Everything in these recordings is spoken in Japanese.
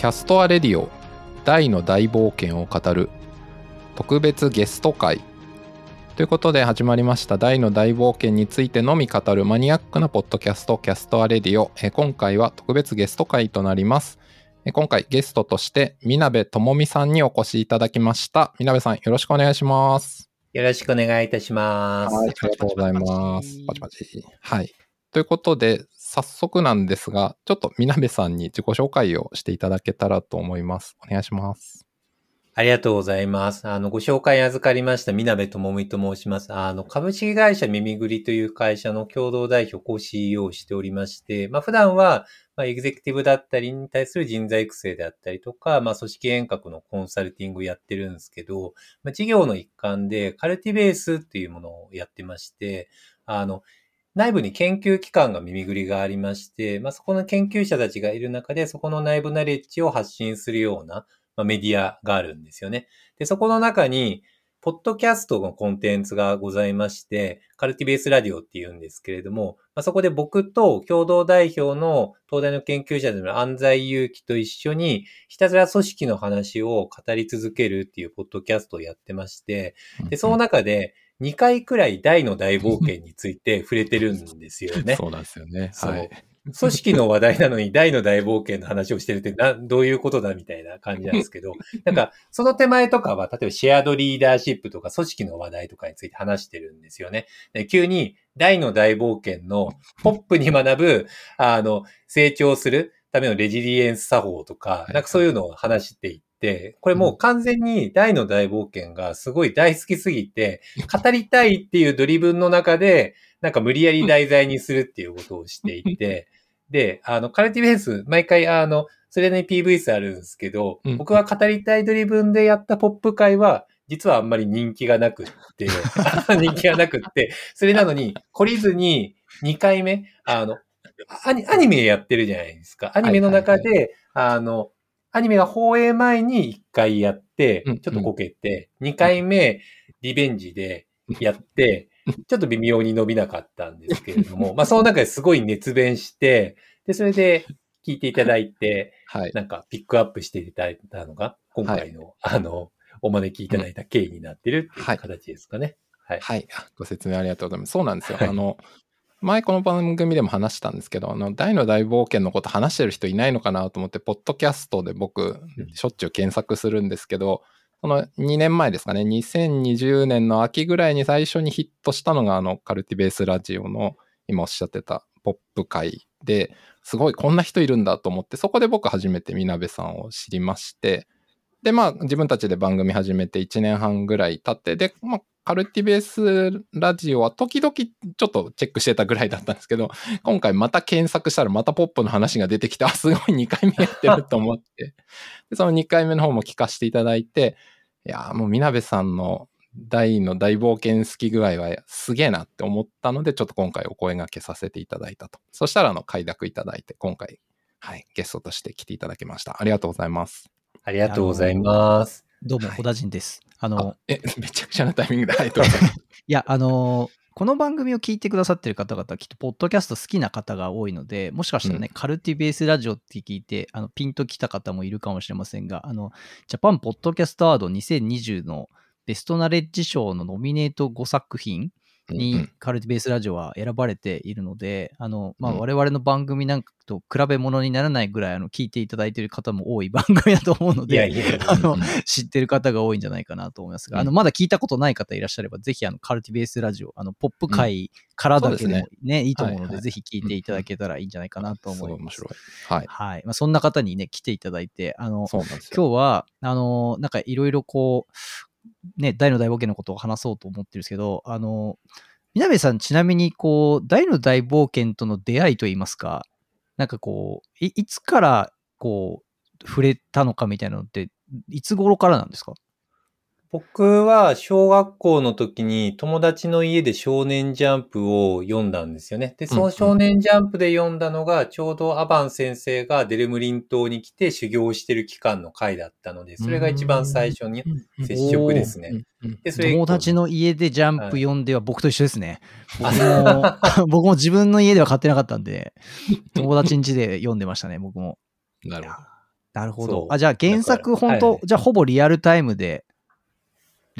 キャストアレディオ大の大冒険を語る特別ゲスト回ということで始まりましたダイの大冒険についてのみ語るマニアックなポッドキャストキャストアレディオえ今回は特別ゲスト回となりますえ今回ゲストとしてみなべともみさんにお越しいただきましたみなべさんよろしくお願いしますよろしくお願いいたします。はい、ありがとうございます。パチパチ。はい。ということで、早速なんですが、ちょっとみなべさんに自己紹介をしていただけたらと思います。お願いします。ありがとうございます。あの、ご紹介預かりました、みなべともみと申します。あの、株式会社耳ぐりという会社の共同代表、co CEO をしておりまして、まあ、普段は、まあ、エグゼクティブだったりに対する人材育成であったりとか、まあ、組織変革のコンサルティングをやってるんですけど、まあ、事業の一環で、カルティベースっていうものをやってまして、あの、内部に研究機関が耳ぐりがありまして、まあ、そこの研究者たちがいる中で、そこの内部ナレッジを発信するような、まあ、メディアがあるんですよね。で、そこの中に、ポッドキャストのコンテンツがございまして、カルティベースラディオって言うんですけれども、まあ、そこで僕と共同代表の東大の研究者での安西祐樹と一緒に、ひたすら組織の話を語り続けるっていうポッドキャストをやってまして、で、その中で2回くらい大の大冒険について触れてるんですよね。そうなんですよね。はい。組織の話題なのに大の大冒険の話をしてるってな、どういうことだみたいな感じなんですけど、なんか、その手前とかは、例えばシェアドリーダーシップとか組織の話題とかについて話してるんですよね。で急に大の大冒険のポップに学ぶ、あの、成長するためのレジリエンス作法とかい、なんかそういうのを話していって、これもう完全に大の大冒険がすごい大好きすぎて、語りたいっていうドリブンの中で、なんか無理やり題材にするっていうことをしていて、で、あの、カルティベース、毎回、あの、それなりに PV 数あるんですけど、うん。僕が語りたいドリブンでやったポップ会は、実はあんまり人気がなくって、人気がなくって、それなのに、懲りずに2回目、あの、アニアニメやってるじゃないですか。アニメの中で、あの、アニメが放映前に1回やってうん、ちょっとこけて、2回目、リベンジでやって、ちょっと微妙に伸びなかったんですけれども、まあその中ですごい熱弁して、で、それで聞いていただいて、はい。なんかピックアップしていただいたのが、今回の、あの、お招きいただいた経緯になってるっていうはい形ですかね。はい。はい。ご説明ありがとうございます。そうなんですよ。はいあの、前この番組でも話したんですけど、あの、大の大冒険のこと話してる人いないのかなと思って、ポッドキャストで僕、しょっちゅう検索するんですけど、その2年前ですかね、2020年の秋ぐらいに最初にヒットしたのが、あの、カルティベースラジオの、今おっしゃってたポップ会で、すごいこんな人いるんだと思って、そこで僕初めてみなべさんを知りまして、で、まあ自分たちで番組始めて1年半ぐらい経って、で、まあカルティベースラジオは時々ちょっとチェックしてたぐらいだったんですけど、今回また検索したらまたポップの話が出てきて、あ、すごい2回目やってると思って、でその2回目の方も聞かせていただいて、いやーもうみなべさんの大の大冒険好き具合はすげえなって思ったので、ちょっと今回お声掛けさせていただいたと。そしたらあの快諾いただいて、今回、はい、ゲストとして来ていただきました。ありがとうございます。ありがとうございます。どうも、はい小田人です。あの、あえ、めちゃくちゃなタイミングで、ありがとうござい。いや、あの、この番組を聞いてくださってる方々はきっと、ポッドキャスト好きな方が多いので、もしかしたらね、カルティベースラジオって聞いて、あの、ピンときた方もいるかもしれませんが、あの、ジャパンポッドキャストアワード2020のベストナレッジ賞のノミネート5作品うんうにんカルティベースラジオは選ばれているので、あの、まあ、うん我々の番組なんかと比べ物にならないぐらい、あの、聞いていただいている方も多い番組だと思うので、あのうん知ってる方が多いんじゃないかなと思いますが、うんあの、まだ聞いたことない方いらっしゃれば、ぜひ、あの、カルティベースラジオ、あの、ポップ界からだけでもね、いいと思うので、ぜひ聞いていただけたらいいんじゃないかなと思います。面白い。はい。はい。まあ、そんな方にね、来ていただいて、あの。今日は、あの、なんかいろいろこう、ね、大の大冒険のことを話そうと思ってるんですけど、あの、みなべさん、ちなみに、こう、大の大冒険との出会いといいますか、なんかこう、いいつから、こう、触れたのかみたいなのって、いつ頃からなんですか？僕は小学校の時に友達の家で少年ジャンプを読んだんですよね。で、その少年ジャンプで読んだのが、ちょうどアバン先生がデルムリン島に来て修行してる期間の回だったので、それが一番最初に接触ですね。で、それ友達の家でジャンプ読んでは僕と一緒ですね。僕あも、僕も自分の家では買ってなかったんで、友達ん家で読んでましたね、僕も。なるほど。なるほど。あ、じゃあ原作本当、はいじゃあほぼリアルタイムで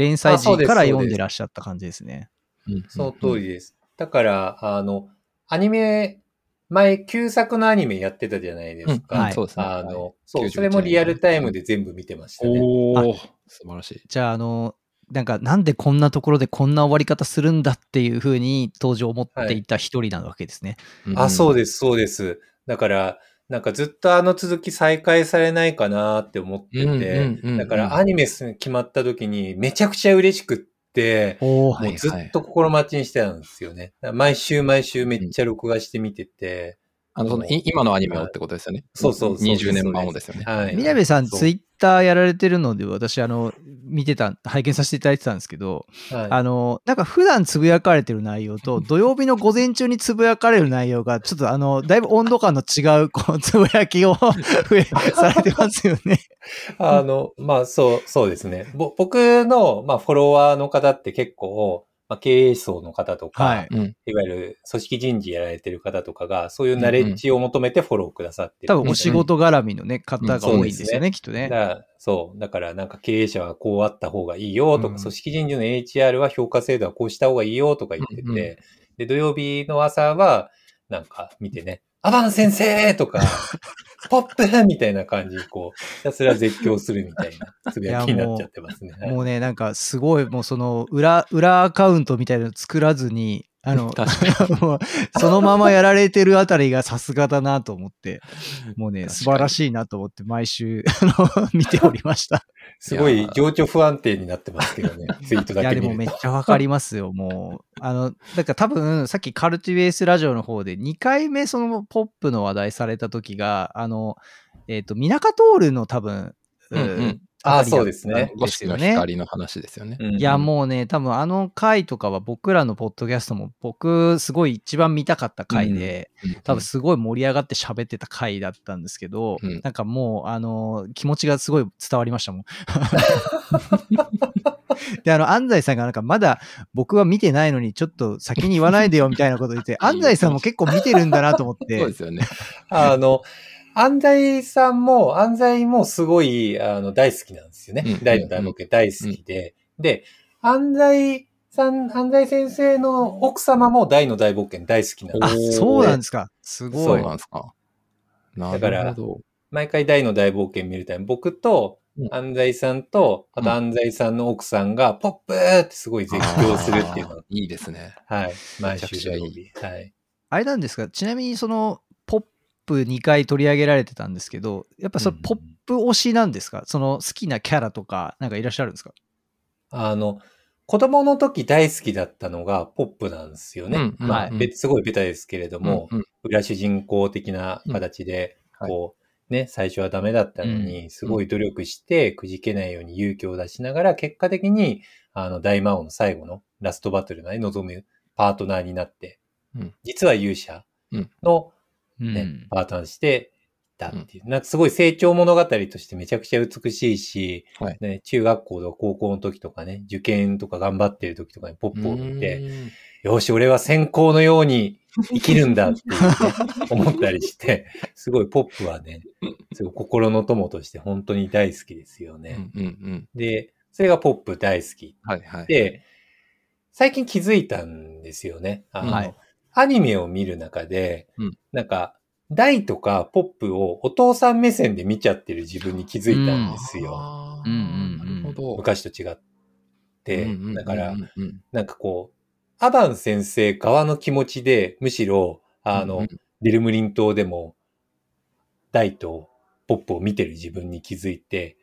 連載時から読んでらっしゃった感じですね。うんその通りです。だから、あの、アニメ、前、旧作のアニメやってたじゃないですうんか。はいそうですね。あの、そう、91それもリアルタイムで全部見てましたね。おお素晴らしい。じゃあ、あの、なんか、なんでこんなところでこんな終わり方するんだっていうふうに当時思っていた一人なわけですね。あ、そうでです、そうです。だから、なんかずっとあの続き再開されないかなって思ってうんて、だからアニメ決まった時にめちゃくちゃ嬉しくって、もうずっと心待ちにしてたんですよね。毎週毎週めっちゃ録画して見てて、あのそのい今のアニメをってことですよね。そうそうそう20年版をですよね。はい。みなべさん、ツイッターやられてるので、私、あの、見てた、拝見させていただいてたんですけど、はいあの、なんか普段つぶやかれてる内容と、土曜日の午前中につぶやかれる内容が、ちょっとあの、だいぶ温度感の違う、こう、つぶやきを 増え、されてますよね。あの、まあ、そう、そうですね。ぼ僕の、まあ、フォロワーの方って結構、まあ、経営層の方とか、はい。い、うん。わゆる組織人事やられてる方とかが、そういうナレッジを求めてフォローくださってる。多分お仕事絡みのね、方が多いんですようん。ね、きっとね。そう。だからなんか経営者はこうあった方がいいよとか、うん。組織人事の HR は評価制度はこうした方がいいよとか言ってて、うんうん。で、土曜日の朝は、なんか見てね、アバン先生とか、ポップみたいな感じで、こう、ひたすら絶叫するみたいなつぶやきになっちゃってますね。もうもうね、なんかすごい、もうその裏、裏アカウントみたいなの作らずに、あの、確 もうそのままやられてるあたりがさすがだなと思って、もうね、素晴らしいなと思って毎週、あの、見ておりました。すごい情緒不安定になってますけどね、ツイートいや、でもめっ。ちゃわかりますよ、もう。あの、だから多分、さっきカルティベースラジオの方で2回目そのポップの話題された時が、あの、えっ、と、ミナカトールの多分、うんうんあそうですね。五色の光の話ですよね。うんいや、もうね、多分あの回とかは僕らのポッドキャストも僕すごい一番見たかった回で、多分すごい盛り上がって喋ってた回だったんですけど、うん。なんかもう、あの、気持ちがすごい伝わりましたもん。で、あの、安西さんがなんかまだ僕は見てないのにちょっと先に言わないでよみたいなこと言って、安西さんも結構見てるんだなと思っそうてで、すよね。あの、安西さんも、安西もすごい、あの、大好きなんですよね。うん大の大冒険大好きで。で、安西さん、安西先生の奥様も大の大冒険大好きなんあ、です。そうなんですか。すそごい。うなんですか。なだからるほど。毎回大の大冒険見るため、僕とうん安西さんと、あと安西さんの奥さんが、ポップーってすごい絶叫するっていうのいいですね。はい。毎週土曜日。はい。あれなんですかちなみにその、プ2回取り上げられてたんですけど、やっぱそのうんポップ推しなんですか？その好きなキャラとか、なんかいらっしゃるんですか？あの、子供の時大好きだったのがポップなんですよね。うんうんまあ、すごいベタですけれども、うんうん。裏主人公的な形で、うん。こう、ね、最初はダメだったのに、すごい努力して、くじけないように勇気を出しながら、結果的に、あの、大魔王の最後のラストバトルまで臨むパートナーになって、うん。実は勇者の、うんねパートナーとしていたっていう、なんかすごい成長物語としてめちゃくちゃ美しいし、はいね、中学校とか高校の時とかね、受験とか頑張ってる時とかにポップを見て、うんよし、俺は先行のように生きるんだって思ったりして、すごいポップはね、すごい心の友として本当に大好きですよね。うんうんうん。で、それがポップ大好き。はいはい。で、最近気づいたんですよね。あの、はいアニメを見る中で、うん。なんか、大とかポップをお父さん目線で見ちゃってる自分に気づいたんですよ。うん。うんうんなるほど。昔と違って。うんうんうん。うんだからう、んなんかこう、アバン先生側の気持ちで、むしろ、あの、うんうん。デルムリン島でも、大とポップを見てる自分に気づいて、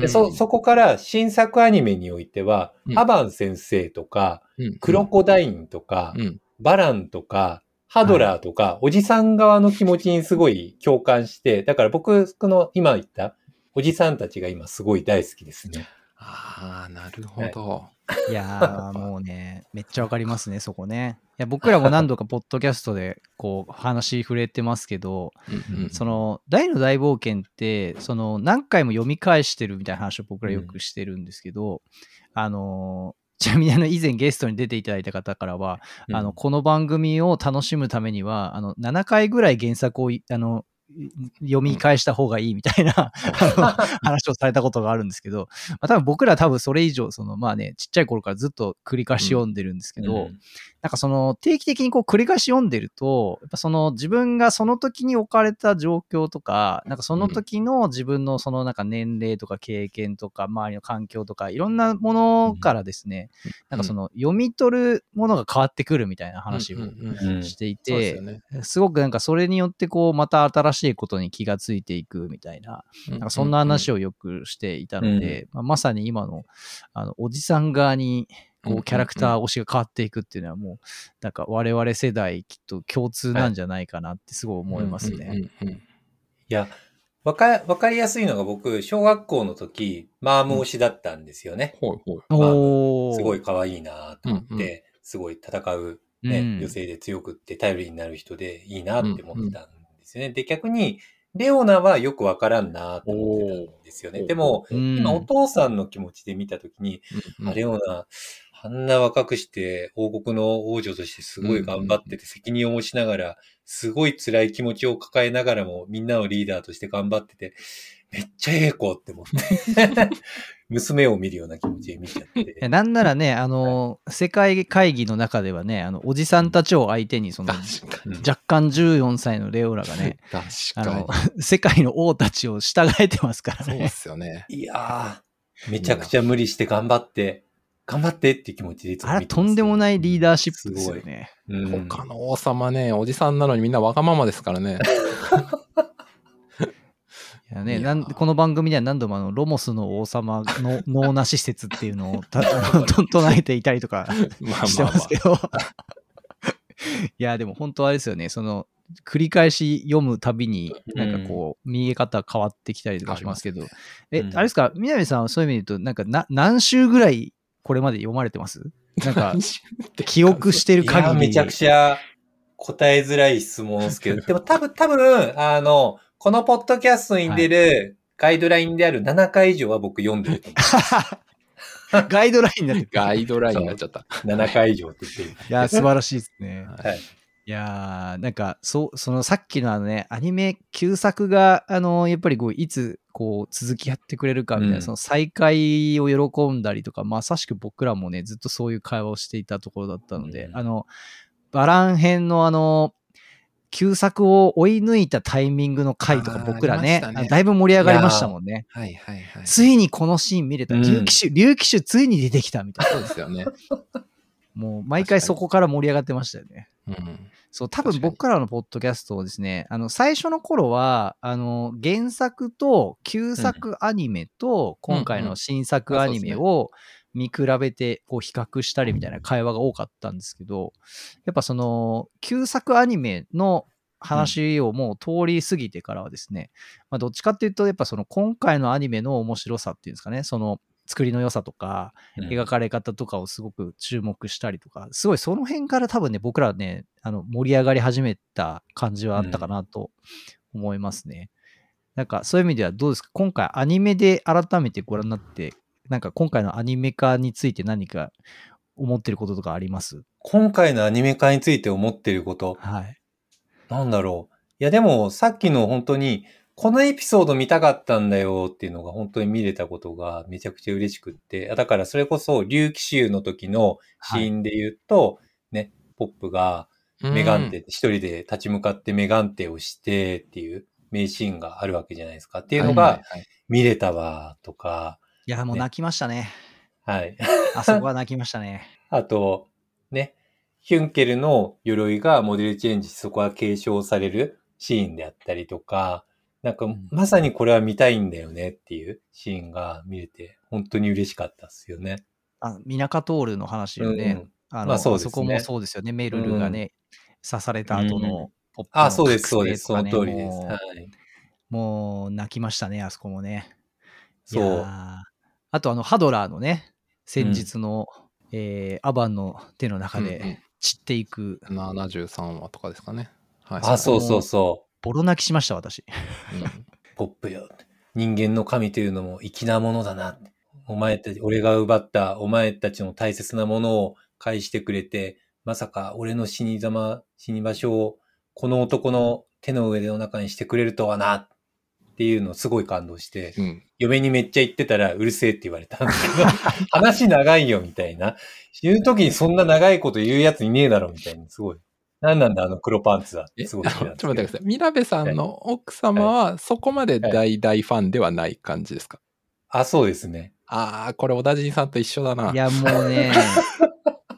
で、そ、そこから新作アニメにおいては、うん。アバン先生とか、うん。クロコダインとか、うんバランとか、ハドラーとか、おじさん側の気持ちにすごい共感して、だから僕、この今言ったおじさんたちが今すごい大好きですね。ああ、なるほど。いやー、もうね、めっちゃわかりますね、そこね。いや、僕らも何度かポッドキャストで、こう、話触れてますけど、うんうんその、大の大冒険って、その、何回も読み返してるみたいな話を僕らよくしてるんですけど、あのー、ちなみにあの、以前ゲストに出ていただいた方からは、あの、この番組を楽しむためには、あの、7回ぐらい原作をい、あの、読み返した方がいいみたいな 話をされたことがあるんですけど、まあ、多分僕ら多分それ以上、そのまあね、ちっちゃい頃からずっと繰り返し読んでるんですけど、うんなんかその定期的にこう繰り返し読んでると、やっぱその自分がその時に置かれた状況とか、なんかその時の自分のそのなんか年齢とか経験とか周りの環境とかいろんなものからですね、なんかその読み取るものが変わってくるみたいな話をしていてすごくなんかそれによってこうまた新しいことに気がついていくみたいな、なんかそんな話を。をよくしていたので、まあ、まさに今のあのおじさん側にこうんキャラクター推しが変わっていくっていうのはもうなんか我々世代きっと共通なんじゃないかなってすごい思いますね。うんうんうんいや、わか、わかりやすいのが僕、小学校の時、マーム推しだったんですよね。ほいほい。おー。すごい可愛いなと思って、うん。うすごい戦う、ねうん。女性で強くって頼りになる人でいいなって思ってたんですよね。で、逆に、レオナはよくわからんなと思ってたんですよね。でも、うん。今お父さんの気持ちで見た時に、うんうん。あレオナ、あんな若くして王国の王女としてすごい頑張ってて責任を持ちながら、すごい辛い気持ちを抱えながらもみんなのリーダーとして頑張ってて、めっちゃええ子って思って、娘を見るような気持ちで見ちゃって。なんならね、あの、世界会議の中ではね、あの、おじさんたちを相手に、その、若干14歳のレオラがね、あの、世界の王たちを従えてますからに。そうでね。すよね。いやー、めちゃくちゃ無理して頑張って、頑張ってっていう気持ちでいつもあれ、とんでもないリーダーシップですよね。うん。他の王様ね、おじさんなのにみんなわがままですからね。いやね、いやー。なんこの番組では何度もあのロモスの王様の 脳なし施設っていうのをた 唱えていたりとかまあしてますけど。いや、でも本当あれですよね、その、繰り返し読むたびに、なんかこう、見え方変わってきたりとかしますけど、え、うん。あれですか、南さんはそういう意味で言うと、なんかな何週ぐらいこれまで読まれてます？なんか、記憶してる限り。めちゃくちゃ答えづらい質問ですけど、でも多分、多分、あの、このポッドキャストに出るガイドラインである7回以上は僕読んでると思 ガイドラインになっ。ガイドラインになっちゃった。う。7回以上って言ってる。いや、素晴らしいですね。はい。いやー、なんか、そう、そのさっきのあのね、アニメ旧作が、あの、やっぱりこう、いつ、こう、続きやってくれるかみたいな、うんその再会を喜んだりとか、まさしく僕らもね、ずっとそういう会話をしていたところだったので、うんあの、バラン編のあの、旧作を追い抜いたタイミングの回とかあー僕らねありましたねあのだいぶ盛り上がりましたもんね。はいはいはい。ついにこのシーン見れた。うん竜騎手、竜騎手ついに出てきたみたいそうですよね。な。もう毎回そこから盛り上がってましたよね。うん。そう、多分僕からのポッドキャストをですね、あの、最初の頃は、あの、原作と旧作アニメと、今回の新作アニメを見比べて、こう、比較したりみたいな会話が多かったんですけど、やっぱその、旧作アニメの話をもう通り過ぎてからはですね、まあ、どっちかっていうと、やっぱその、今回のアニメの面白さっていうんですかね、その、作りの良さとか、描かれ方とかをすごく注目したりとか、すごいその辺から多分ね、僕らね、あの、盛り上がり始めた感じはあったかなと思いますね。なんかそういう意味ではどうですか？今回アニメで改めてご覧になって、なんか今回のアニメ化について何か思ってることとかあります？今回のアニメ化について思ってること、はい。なんだろう。いやでも、さっきの本当に、このエピソード見たかったんだよっていうのが本当に見れたことがめちゃくちゃ嬉しくって。だからそれこそ、竜騎衆の時のシーンで言うと、ね、ポップがメガンテ、一人で立ち向かってメガンテをしてっていう名シーンがあるわけじゃないですか。っていうのが見れたわとか、いや、もうね泣きましたね。はい。あそこは泣きましたね。あと、ね、ヒュンケルの鎧がモデルチェンジそこは継承されるシーンであったりとか、なんかんまさにこれは見たいんだよねっていうシーンが見れて本当に嬉しかったですよね。あミナカトールの話よね。あの、まあそうですねそこもそうですよね。メルルがね、刺された後うんのポップのあ、そうです、そうです。その通りです。もうはい。もう泣きましたね、あそこもね。そうあとあの、ハドラーのね、先日の、えーアバンの手の中うんうんで散っていく、73話とかですかね。はい。あ、そうそうそボロ泣きしました、私。うん。う。ポップよ。人間の神というのも粋なものだな。お前たち、俺が奪ったお前たちの大切なものを返してくれて、まさか俺の死に様、死に場所をこの男の手の上でお腹にしてくれるとはな、っていうのをすごい感動して、うん。嫁にめっちゃ言ってたらうるせえって言われたんですけど、話長いよみたいな。言う時にそんな長いこと言うやついねえだろみたいな、すごい。なんなんだあの黒パンツは。え、すごいちょっと待ってください。ミラベさんの奥様はそこまで大大ファンではない感じですか？あ、そうですね。ああ、これ小田人さんと一緒だな。いや、もうね、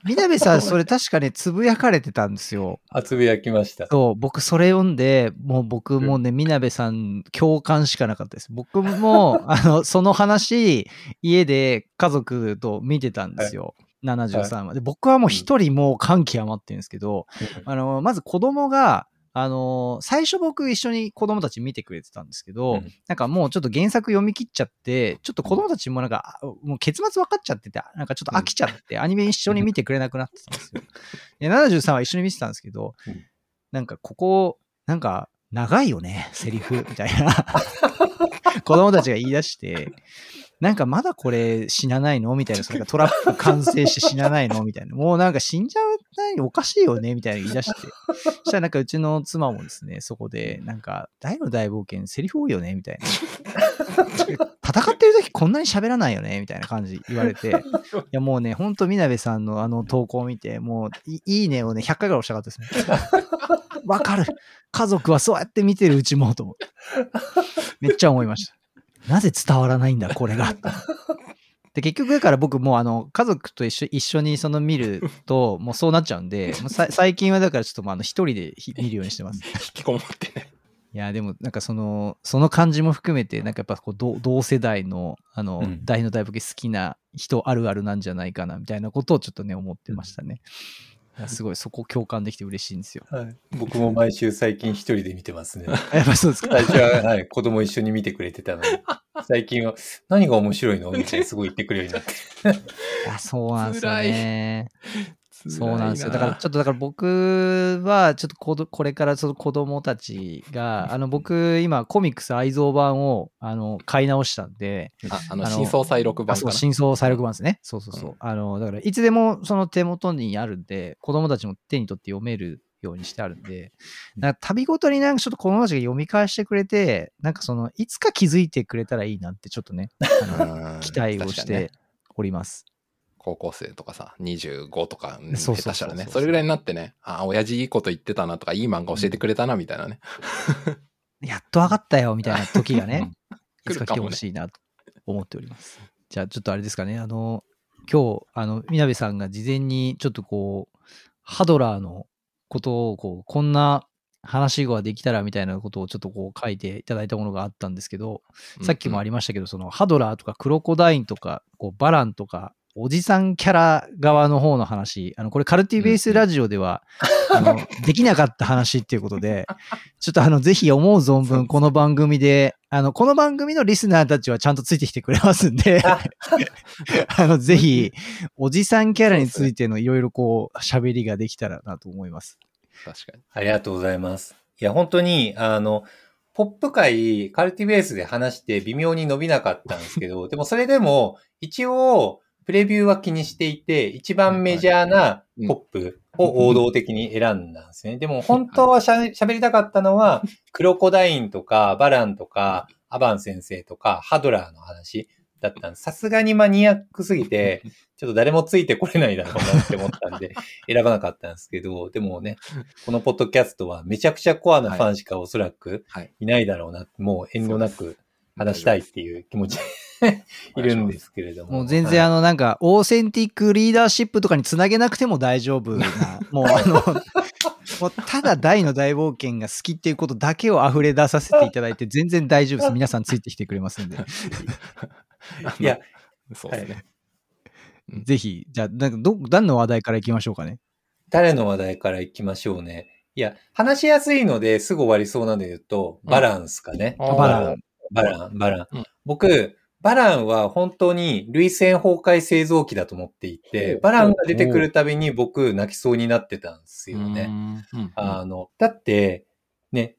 みなべさん、それ確かね、つぶやかれてたんですよ。あつぶやきました。そう、僕それ読んで、もう僕もね、みなべさん共感しかなかったです。僕も、あの、その話、家で家族と見てたんですよ。73話。で、僕はもう一人もう感極まってるんですけど、あの、まず子供が、あの、最初僕一緒に子供たち見てくれてたんですけど、うんでなんかもうちょっと原作読み切っちゃって、ちょっと子供たちもなんか、あもう結末分かっちゃってて、なんかちょっと飽きちゃって、アニメ一緒に見てくれなくなってたんですよ。で73は一緒に見てたんですけどうん、なんかここ、なんか長いよね、セリフ、みたいな。子供たちが言い出して、なんかまだこれ死なないの？みたいな、それがトラップ完成して死なないの？みたいな。もうなんか死んじゃうない？おかしいよね？みたいな言い出して。そ したらなんかうちの妻もですね、そこで、なんか、大の大冒険セリフ多いよね？みたいな。戦ってる時こんなに喋らないよね？みたいな感じ言われて。いやもうね、ほんとみなべさんのあの投稿を見て、もういいいねをね、100回ぐらい押したかったですね。わかる。家族はそうやって見てるうちもと思って。めっちゃ思いました。なぜ伝わらないんだ、これが。で、結局だから僕もうあの、家族と一緒一緒にその見ると、もうそうなっちゃうんで、もうさ最近はだからちょっともうあの一人でひ見るようにしてます。引きこもってね。いや、でもなんかその、その感じも含めて、なんかやっぱこう同同世代の、あの、うん大の大冒険好きな人あるあるなんじゃないかな、みたいなことをちょっとね、思ってましたね。いやすごい、そこ共感できて嬉しいんですよ。はい、僕も毎週最近一人で見てますね。やっぱそうですか？最初は、はい、子供一緒に見てくれてたのに、最近は何が面白いの？みたいにすごい言ってくれるようになって。いやそうなんですよね。そうなんですよ。だから、ちょっとだから僕は、ちょっとこどこれからその子供たちが、あの、僕、今、コミックス愛蔵版を、あの、買い直したんで、あ、あの、真相再録版かな？真相再録版ですね。そうそうそう。うんあの、だから、いつでもその手元にあるんで、子供たちも手に取って読めるようにしてあるんで、なんか旅ごとになんかちょっと子供たちが読み返してくれて、なんかその、いつか気づいてくれたらいいなって、ちょっとね、期待をしております。高校生とかさ、25とか、下手したらね、それぐらいになってね、あ、親父いいこと言ってたなとか、いい漫画教えてくれたな、みたいなね。やっと分かったよ、みたいな時がね、いつか来てほしいなと思っております。じゃあ、ちょっとあれですかね、あの、今日、あの、みなべさんが事前にちょっとこう、ハドラーのことを、こう、こんな話ができたらみたいなことをちょっとこう書いていただいたものがあったんですけど、さっきもありりましたけど、そのハドラーとかクロコダインとか、こうバランとか、おじさんキャラ側の方の話、あの、これカルティベースラジオでは、あの、できなかった話っていうことで、ちょっとあの、ぜひ思う存分この番組で、あの、この番組のリスナーたちはちゃんとついてきてくれますんで、あの、ぜひ、おじさんキャラについてのいろいろこう、喋りができたらなと思います。確かに。ありがとうございます。いや、本当に、あの、ポップ界、カルティベースで話して微妙に伸びなかったんですけど、でもそれでも、一応、プレビューは気にしていて、一番メジャーなポップを王道的に選んだんですね。でも本当はしゃ喋りたかったのは、クロコダインとか、バランとか、アバン先生とか、ハドラーの話だったんです。さすがにマニアックすぎて、ちょっと誰もついてこれないだろうなって思ったんで、選ばなかったんですけど、でもね、このポッドキャストはめちゃくちゃコアなファンしかおそらくはい。いないだろうな、もう遠慮なく話したいっていう気持ち いるんですけれども。もう全然あの、のなんか、オーセンティックリーダーシップとかにつなげなくても大丈夫な、もうあの、もうただ大の大冒険が好きっていうことだけを溢れ出させていただいて全然大丈夫です。皆さんついてきてくれますんで。いや、そうですね。ぜひ、じゃあ、なんかど、何の話題からいきましょうかね。誰の話題から行きましょうね。いや、話しやすいのですぐ終わりそうなので言うと、バランスかね。バラン。バラン、バラン。うん僕、バランは本当に類線崩壊製造機だと思っていてバランが出てくるたびに僕泣きそうになってたんですよね。あの、だって、ね、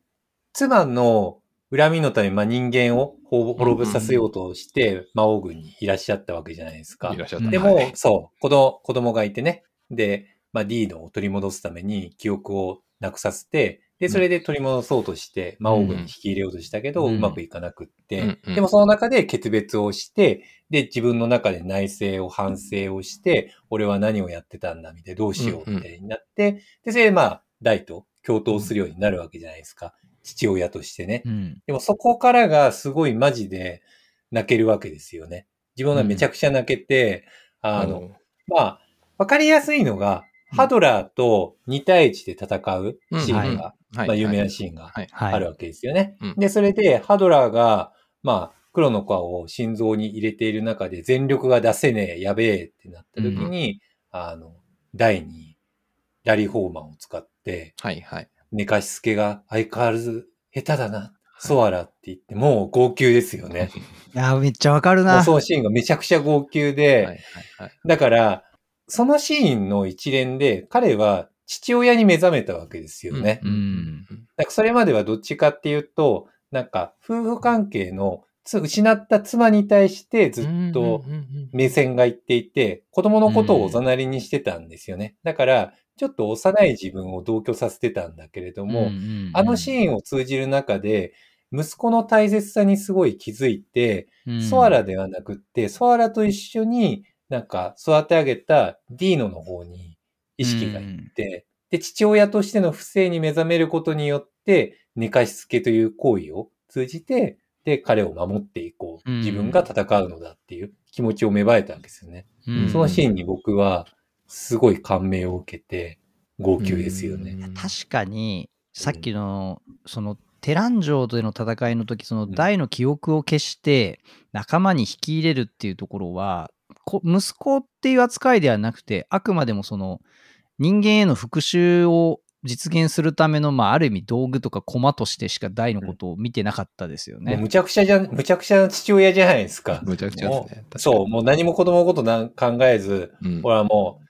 妻の恨みのため、まあ、人間を滅滅ぼさせようとして、魔王軍にいらっしゃったわけじゃないですかい。らっしゃった。でも、はいそう、子供、子供がいてね。で、まあ、リードを取り戻すために記憶をなくさせて、で、それで取り戻そうとして、魔王軍に引き入れようとしたけど、ううんまくいかなくって、でもその中で決別をして、で、自分の中で内省を反省をして、俺は何をやってたんだ、みたいな、どうしよう、みたいになって、で、それでまあ、大と共闘するようになるわけじゃないですか。父親としてね。うん。でもそこからがすごいマジで泣けるわけですよね。自分がめちゃくちゃ泣けて、あの、まあ、わかりやすいのが、うんハドラーと2対1で戦うシーンが、はいまあ有名なシーンが。あるわけですよね。うんで、それで、ハドラーが、まあ、黒の皮を心臓に入れている中で全力が出せねえ、やべえってなった時に、あの、第にラリー・ホーマンを使って、はいはい。寝かしつけが相変わらず下手だな、ソアラって言って、もう号泣ですよね。いや、めっちゃわかるな。そのシーンがめちゃくちゃ号泣で、はいはいはい。だから、そのシーンの一連で、彼は父親に目覚めたわけですよね。うんなんかそれまではどっちかっていうと、なんか夫婦関係のつ失った妻に対してずっと目線がいっていて、子供のことをおざなりにしてたんですよね。だから、ちょっと幼い自分を同居させてたんだけれども、あのシン、ーンを通じる中で、息子の大切さにすごい気づいて、うん。ソアラではなくって、ソアラと一緒になんか育て上げたディーノの方に意識がいって、で、父親としての不正に目覚めることによって、寝かしつけという行為を通じて、で、彼を守っていこう。うん自分が戦うのだっていう気持ちを芽生えたわけですよね。うんそのシーンに僕はすごい感銘を受けて、号泣ですよね。確かに、さっきの、その、テラン城での戦いの時、その大の記憶を消して仲間に引き入れるっていうところは、こ息子っていう扱いではなくて、あくまでもその人間への復讐を実現するための、まあ、ある意味道具とか駒としてしか大のことを見てなかったですよね。もうむちゃくちゃじゃ、むちゃくちゃな父親じゃないですか。むちゃくちゃですね。もうそう、もう何も子供のことなん考えず、うん。俺はも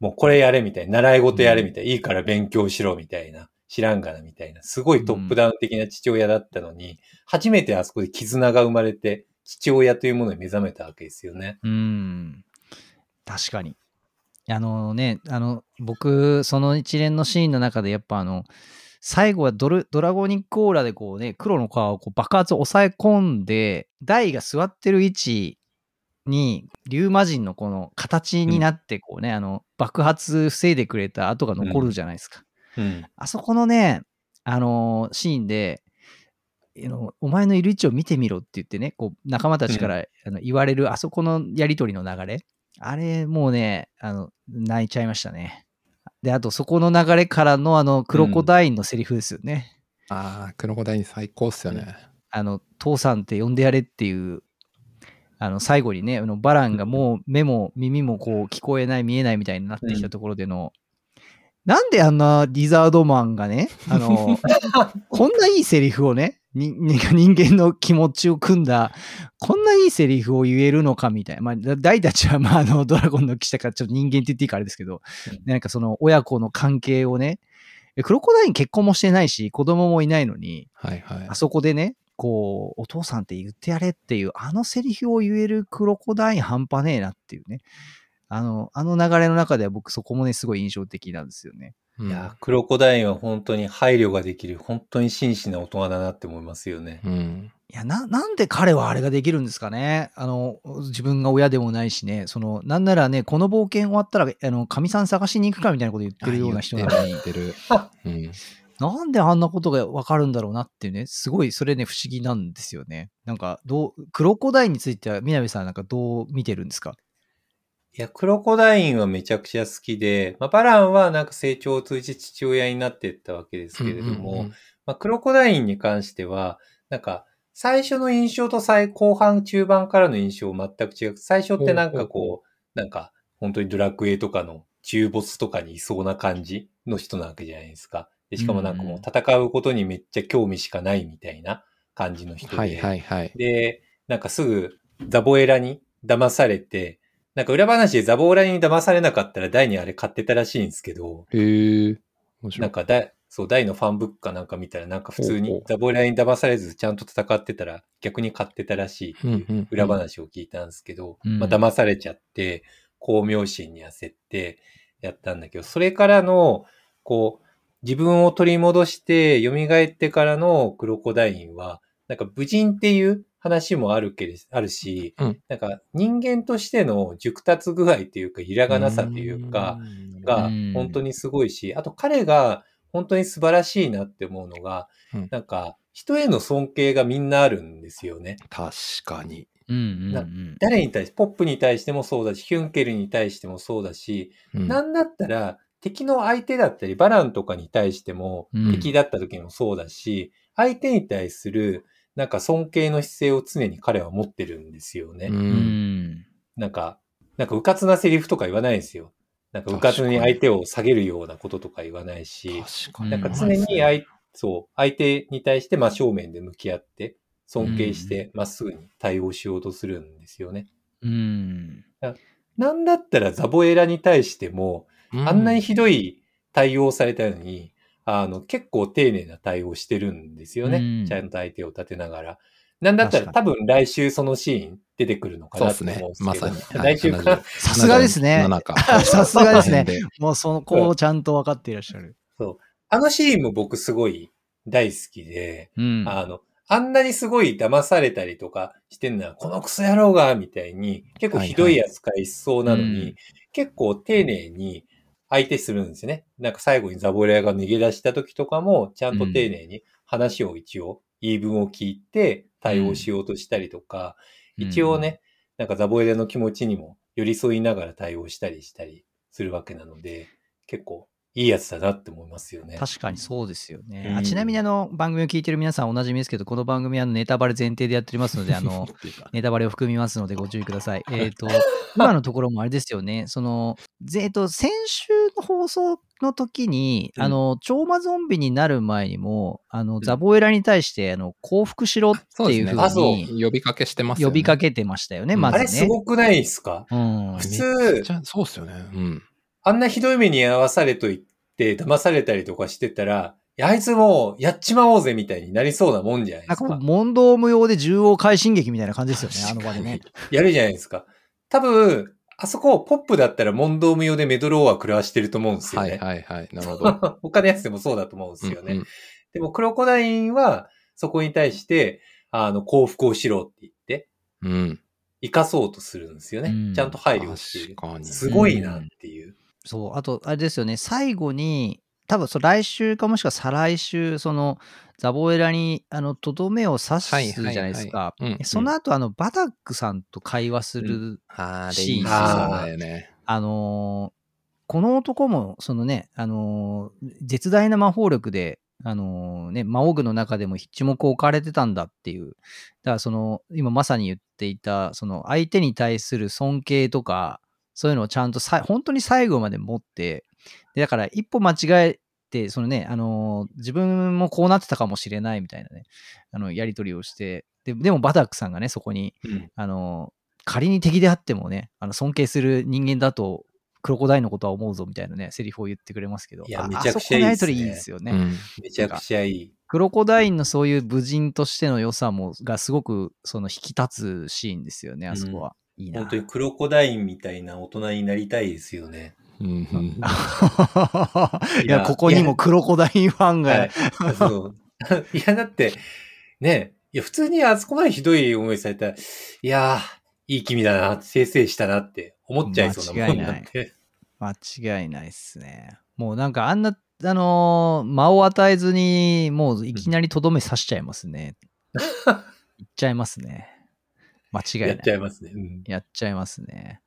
う、もうこれやれみたいな、習い事やれみたいな、いいから勉強しろみたいな、知らんがなみたいな、すごいトップダウン的な父親だったのに、初めてあそこで絆が生まれて、父親というものに目覚めたわけですよね。うん。確かに。あのね、あの、僕、その一連のシーンの中で、やっぱあの、最後はドルドラゴニックオーラでこうね、黒の皮をこう爆発を抑え込んで、ダイが座ってる位置に、竜魔人のこの形になって、こうね、あの、爆発防いでくれた跡が残るじゃないですか。うん。あそこのね、あのーシーンで、あのお前のいる位置を見てみろって言ってね、こう仲間たちから、あの言われるあそこのやりとりの流れ、あれもうね、あの泣いちゃいましたね。で、あとそこの流れからのあのクロコダインのセリフですよね。ああ、クロコダイン最高っすよね。あの、父さんって呼んでやれっていう、あの、最後にね、あのバランがもう目も耳もこう聞こえない見えないみたいになってきたところでの、なんであんなリザードマンがね、あの、こんないいセリフをね、に 人間の気持ちを組んだ、こんないいセリフを言えるのかみたいな。まあ、だ大たちは、まあ、あの、ドラゴンの騎士だからちょっと人間って言っていいかあれですけど、うんなんかその親子の関係をね、えクロコダイン結婚もしてないし、子供もいないのに、はいはいあ。そこでね、こう、お父さんって言ってやれっていう、あのセリフを言えるクロコダイン半端ねえなっていうね。あの、あの流れの中では僕そこもね、すごい印象的なんですよね。うんいや、クロコダインは本当に配慮ができる、本当に真摯な大人だなって思いますよね。うん。いや、な、なんで彼はあれができるんですかねあの、自分が親でもないしね、その、なんならね、この冒険終わったら、あの、神さん探しに行くかみたいなこと言ってるような人なのに言っ、てる。うん。なんであんなことがわかるんだろうなっていうね、すごいそれね、不思議なんですよね。なんか、どう、クロコダインについては、南さんなんかどう見てるんですか？いや、クロコダインはめちゃくちゃ好きで、まあ、バランはなんか成長を通じて父親になっていったわけですけれども、うんうんうんまあ、クロコダインに関しては、なんか、最初の印象と最後半中盤からの印象全く違う。最初ってなんかこう、なんか、本当にドラクエとかの中ボスとかにいそうな感じの人なわけじゃないですか。でしかもなんかもう戦うことにめっちゃ興味しかないみたいな感じの人で。はいはいはい。で、なんかすぐザボエラに騙されて、なんか裏話でザボエラに騙されなかったら大にあれ買ってたらしいんですけど、へえ。面白ないん。か大、そう、大のファンブックかなんか見たらなんか普通ほうほうにザボエラに騙されずちゃんと戦ってたら逆に買ってたらしいっていううんうんうん裏話を聞いたんですけど、うんまあ騙されちゃって、巧妙心に焦ってやったんだけど、それからの、こう、自分を取り戻して蘇ってからのクロコダインは、なんか無人っていう話もあるけれあるし、うん。なんか人間としての熟達具合というか、ひらがなさというか、がうん。本当にすごいし、あと彼が本当に素晴らしいなって思うのが、うん。なんか人への尊敬がみんなあるんですよね。確かに。誰に対して、ポップに対してもそうだし、ヒュンケルに対してもそうだし、うん。なんだったら敵の相手だったり、バランとかに対してもうん。敵だった時もそうだし、相手に対するなんか尊敬の姿勢を常に彼は持ってるんですよね。ううんん。なんか、なんかうかつなセリフとか言わないですよ。なんかうかつに相手を下げるようなこととか言わないし、確かに。なんか常に相、そう、相手に対して真正面で向き合って、尊敬してまっすぐに対応しようとするんですよね。うん。なんだったらザボエラに対しても、あんなにひどい対応されたのに、あの、結構丁寧な対応してるんですよね。うんちゃんと相手を立てながら。なんだったら多分来週そのシーン出てくるのかなと思うんですけど。ね。まさに。来週か、はいさすがですね。77か さすがですねでもうその、こうちゃんと分かっていらっしゃる。あのシーンも僕すごい大好きで、うん。あの、あんなにすごい騙されたりとかしてんのは、このクソ野郎が、みたいに、結構ひどい扱いしそうなのに、はいはい結構丁寧に相手するんですよね。なんか最後にザボレアが逃げ出した時とかも、ちゃんと丁寧に話を一応、言い分を聞いて対応しようとしたりとか、一応ね、なんかザボエラの気持ちにも寄り添いながら対応したりしたりするわけなので、結構いいやつだなって思いますよね。確かにそうですよね。うんあちなみにあの番組を聞いてる皆さんおなじみですけど、この番組はネタバレ前提でやっておりますので、あの、ネタバレを含みますのでご注意ください。えっ、と、今のところもあれですよね、その、ぜえっと、先週の放送の時に、うんあの、超魔ゾンビになる前にも、あの、んザボエラに対して、あの、降伏しろっていうふそうですね。あそううに呼びかけしてますよね。呼びかけてましたよね、うんまずね。あれすごくないですか？うん。普め通そうっすよね。うん。あんなひどい目に遭わされといって、騙されたりとかしてたら、あいつもうやっちまおうぜみたいになりそうなもんじゃないですか。なんか問答無用で縦横快進撃みたいな感じですよね、あの場でね。やるじゃないですか。多分、あそこポップだったら問答無用でメドローは食らわしてると思うんですよはね。いはいはい。なるほど。他のやつでもそうだと思うんですよね。うんうんでもクロコダインはそこに対して、あの、幸福をしろって言って、うん。生かそうとするんですよね。うんちゃんと配慮している。確かに。すごいなっていう。そう、あと、あれですよね、最後に、多分そう来週かもしくは再来週、その、ザボエラに、あの、とどめを刺すじゃないですか。その後、あの、バタックさんと会話する、シーンいいそうだよね。あのーこの男も、そのね、あのー絶大な魔法力で、あのーね、魔王具の中でも一目置かれてたんだっていう。だからその、今まさに言っていた、その相手に対する尊敬とか、そういうのをちゃんとさ本当に最後まで持って、でだから一歩間違えて、そのね、あのー自分もこうなってたかもしれないみたいなね、あの、やり取りをして、ででもバタックさんがね、そこに、うんあの、仮に敵であってもね、あの尊敬する人間だと、クロコダインのことは思うぞみたいなね、セリフを言ってくれますけど、あいやめちゃくちゃいいっすねいいですよね。うん。めちゃくちゃいい。クロコダインのそういう武人としての良さも、がすごくその引き立つシーンですよね、あそこは。いいな。本当にクロコダインみたいな大人になりたいですよね。うんうんいや、ここにもクロコダインファンが、はい。そう。いや、だって、ね、いや、普通にあそこまでひどい思いされたら、いやー、いい君だな、せいせいしたなって思っちゃいそうなもんなんで。間違いないっすね。もうなんかあんな、あのー間を与えずに、もういきなりとどめ刺しちゃいますね。いっちゃいますね。間違いない。やっちゃいますね。うんやっちゃいますね。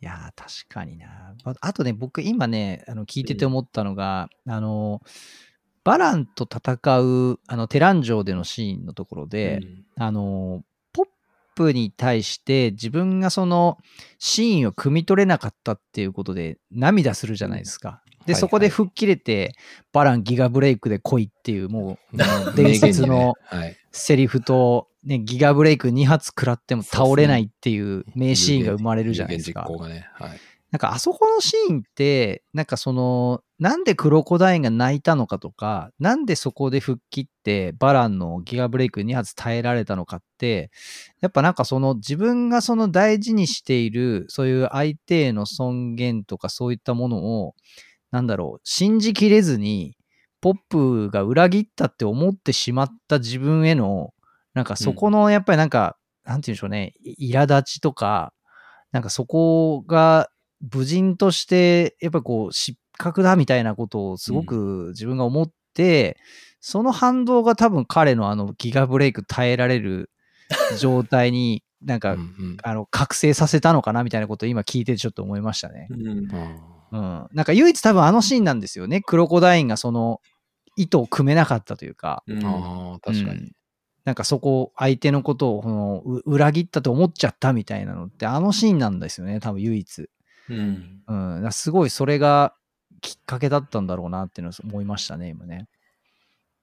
いやー、確かにな。ああとね、僕今ね、あの聞いてて思ったのが、あの、バランと戦う、あの、テラン城でのシーンのところで、あの、ポップに対して自分がそのシーンを汲み取れなかったっていうことで涙するじゃないですか。で、はいそこで吹っ切れて、バランギガブレイクで来いっていう、もう、伝説の。セリフと、ね、ギガブレイク2発食らっても倒れないっていう名シーンが生まれるじゃないですか。有言実行がね。はい。なんかあそこのシーンって、なんかその、なんでクロコダインが泣いたのかとか、なんでそこで吹っ切ってバランのギガブレイク2発耐えられたのかって、やっぱなんかその自分がその大事にしている、そういう相手への尊厳とかそういったものを、なんだろう、信じきれずに、ポップが裏切ったって思ってしまった自分への、なんかそこのやっぱりなんか、なんて言うんでしょうね、い苛立ちとか、なんかそこが無人として、やっぱこう失格だみたいなことをすごく自分が思って、その反動が多分彼のあのギガブレイク耐えられる状態に なんか、うんうんあの覚醒させたのかなみたいなことを今聞いてちょっと思いましたね。うんうん。なんか唯一多分あのシーンなんですよね。クロコダインがその糸を組めなかったというか。うんああ、確かに。うんなんかそこ、相手のことをこのう裏切ったと思っちゃったみたいなのって、あのシーンなんですよね、多分唯一。うんうん。すごいそれがきっかけだったんだろうなっていうのを思いましたね、今ね。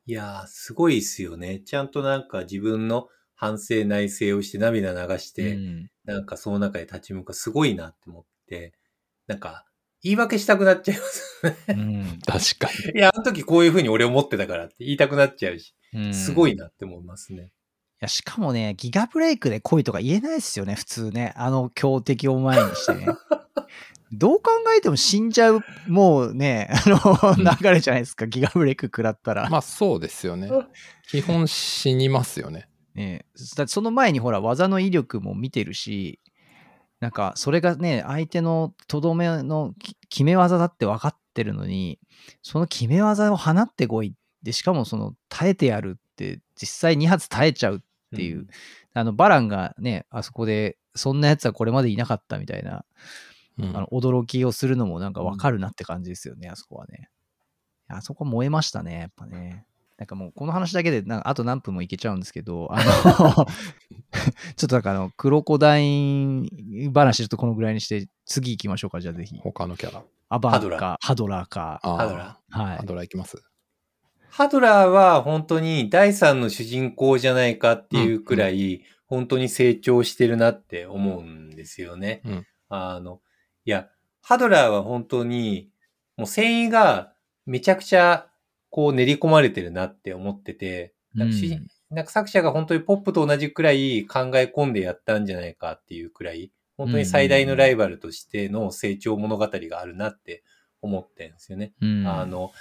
いやー、すごいですよね。ちゃんとなんか自分の反省内省をして涙流して、うんなんかその中で立ち向かうすごいなって思って、なんか言い訳したくなっちゃいますね。うん確かに。いや、あの時こういう風に俺思ってたからって言いたくなっちゃうし、うんすごいいなって思いますね。や、しかもね、ギガブレイクで恋とか言えないですよね、普通ね。あの強敵を前にしてね。どう考えても死んじゃう、もうね、あの、うん流れじゃないですか、ギガブレイク食らったら。まあそうですよね。基本死にますよね。ねだってその前にほら、技の威力も見てるし、なんか、それがね、相手のとどめのき決め技だって分かってるのに、その決め技を放ってこい。で、しかもその、耐えてやるって、実際2発耐えちゃうっていう、あの、バランがね、あそこで、そんなやつはこれまでいなかったみたいな、うんあの驚きをするのもなんかわかるなって感じですよね、あそこはね。あそこ燃えましたね、やっぱね。なんかもうこの話だけでなんかあと何分もいけちゃうんですけど、あの、ちょっとなんかあの、クロコダイン話ちょっとこのぐらいにして、次行きましょうか、じゃあぜひ。他のキャラ。アバハドランか、ハドラーか。ハドラはいハ。ドラいきます？ハドラーは本当に第三の主人公じゃないかっていうくらい、本当に成長してるなって思うんですよね。うんあの、いや、ハドラーは本当に、もう繊維がめちゃくちゃこう練り込まれてるなって思ってて、なんか主人なんか作者が本当にポップと同じくらい考え込んでやったんじゃないかっていうくらい、本当に最大のライバルとしての成長物語があるなって思ってるんですよね。うんあの、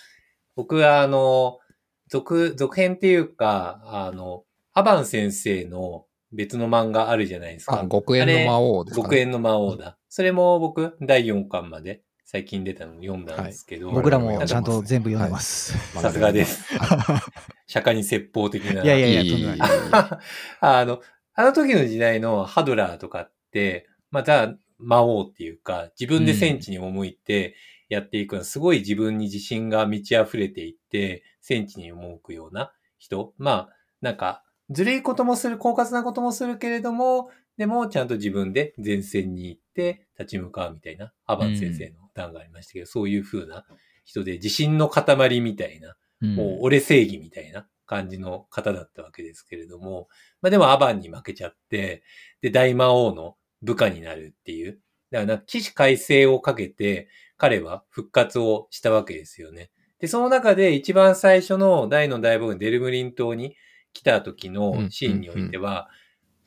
僕はあの、続、続編っていうか、あの、アバン先生の別の漫画あるじゃないですか。あ、極縁の魔王ですか、ね。極縁の魔王だ。それも僕、第4巻まで最近出たの読んだんですけど。僕らもちゃんと全部読んでます。まさすがです。は釈迦に説法的な。いやいやいや。あの、あの時の時代のハドラーとかって、また魔王っていうか、自分で戦地に赴いてやっていくのは、すごい自分に自信が満ち溢れていって、戦地に赴くような人。まあ、なんか、ずるいこともする、狡猾なこともするけれども、でも、ちゃんと自分で前線に行って立ち向かうみたいな、アバン先生の段がありましたけど、そういう風な人で、自信の塊みたいな、うんもう俺正義みたいな感じの方だったわけですけれども、まあでもアバンに負けちゃって、で、大魔王の部下になるっていう。だからな起死回生をかけて、彼は復活をしたわけですよね。で、その中で一番最初の大の大冒険デルムリン島に来た時のシーンにおいては、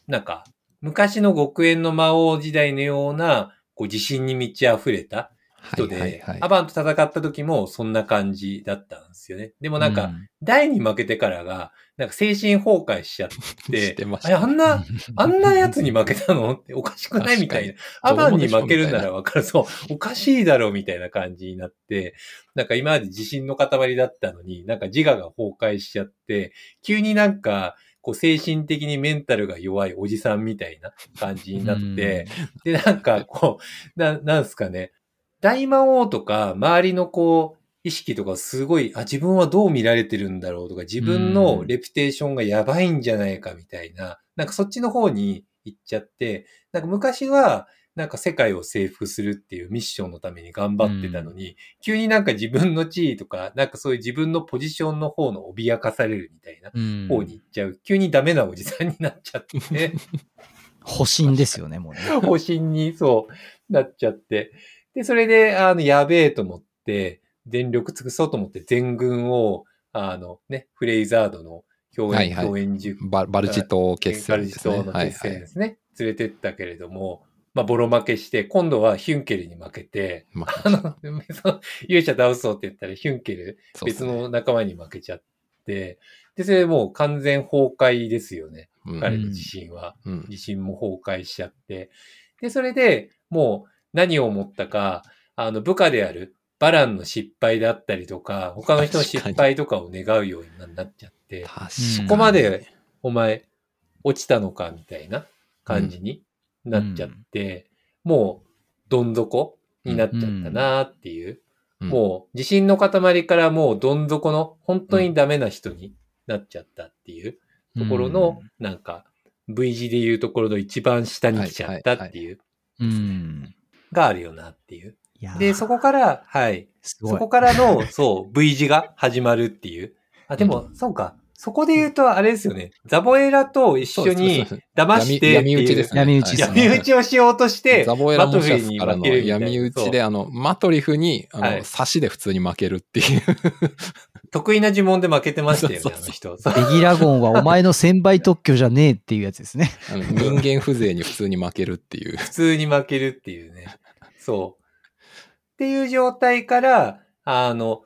なんか、昔の極縁の魔王時代のような、こう自信に満ち溢れた人で、はいはいはいアバンと戦った時もそんな感じだったんですよね。でもなんか、大に負けてからが、なんか精神崩壊しちゃっ、してて。あんな、あんなやつに負けたのっておかしくないみたいな。アバンに負けるならわかる。そう、おかしいだろうみたいな感じになって、なんか今まで自信の塊だったのに、なんか自我が崩壊しちゃって、急になんか、こう精神的にメンタルが弱いおじさんみたいな感じになって、で、なんかこう、な、なんすかね、大魔王とか周りのこう、意識とかすごい、あ、自分はどう見られてるんだろうとか、自分のレピュテーションがやばいんじゃないかみたいな、なんかそっちの方に行っちゃって、なんか昔は、なんか世界を征服するっていうミッションのために頑張ってたのに、急になんか自分の地位とか、なんかそういう自分のポジションの方の脅かされるみたいなうん方に行っちゃう。急にダメなおじさんになっちゃって。保身ですよね、もうね。方針にそうなっちゃって。で、それで、あの、やべえと思って、全力尽くそうと思って全軍を、あのね、フレイザードの共演、はいはい共演塾、ババルチ島決戦ですね。島の決はいはい。戦ですね。連れてったけれども、まあ、ボロ負けして、今度はヒュンケルに負けて、まあの、そ の勇者倒そうって言ったらヒュンケル、別の仲間に負けちゃって、で、それでもう完全崩壊ですよね。うん彼の自信は。うん自信も崩壊しちゃって。で、それでもう何を思ったか、あの、部下であるバランの失敗だったりとか、他の人の失敗とかを願うようになっちゃって、そこまでお前落ちたのかみたいな感じになっちゃって、もうどん底になっちゃったなっていう、うん。もう自信の塊からもうどん底の本当にダメな人になっちゃったっていうところの、なんか V 字でいうところの一番下に来ちゃったっていう、うん。があるよなっていう。で、そこから、はい。そこからの、そう、V 字が始まるっていう。あ、でも、そうか。そこで言うと、あれですよね。ザボエラと一緒に騙してっていう闇闇討ちですね。闇討ちですね闇討ちをしようとして、ザボエラマトフィモシャスからの闇討ちで、あの、マトリフに、あの、はい差しで普通に負けるっていう。得意な呪文で負けてましたよね、そうそうあの人。ベギラゴンはお前の1000倍特許じゃねえっていうやつですね。あの人間風情に普通に負けるっていう。普通に負けるっていうね。そう。っていう状態から、あの、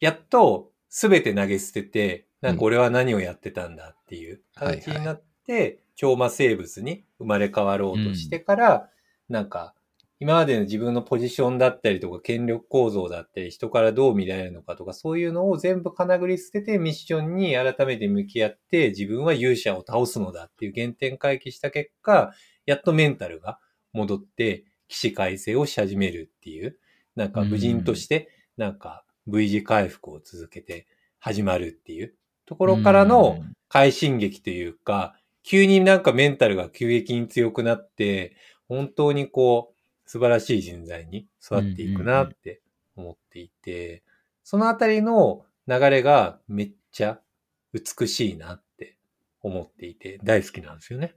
やっと全て投げ捨てて、なんか俺は何をやってたんだっていう形になって、超魔生物に生まれ変わろうとしてから、なんか、今までの自分のポジションだったりとか、権力構造だったり、人からどう見られるのかとか、そういうのを全部かなぐり捨てて、ミッションに改めて向き合って、自分は勇者を倒すのだっていう原点回帰した結果、やっとメンタルが戻って、起死回生をし始めるっていう、なんか無人として、なんか V 字回復を続けて始まるっていうところからの快進撃というか、急になんかメンタルが急激に強くなって、本当にこう、素晴らしい人材に育っていくなって思っていて、そのあたりの流れがめっちゃ美しいなって思っていて、大好きなんですよね。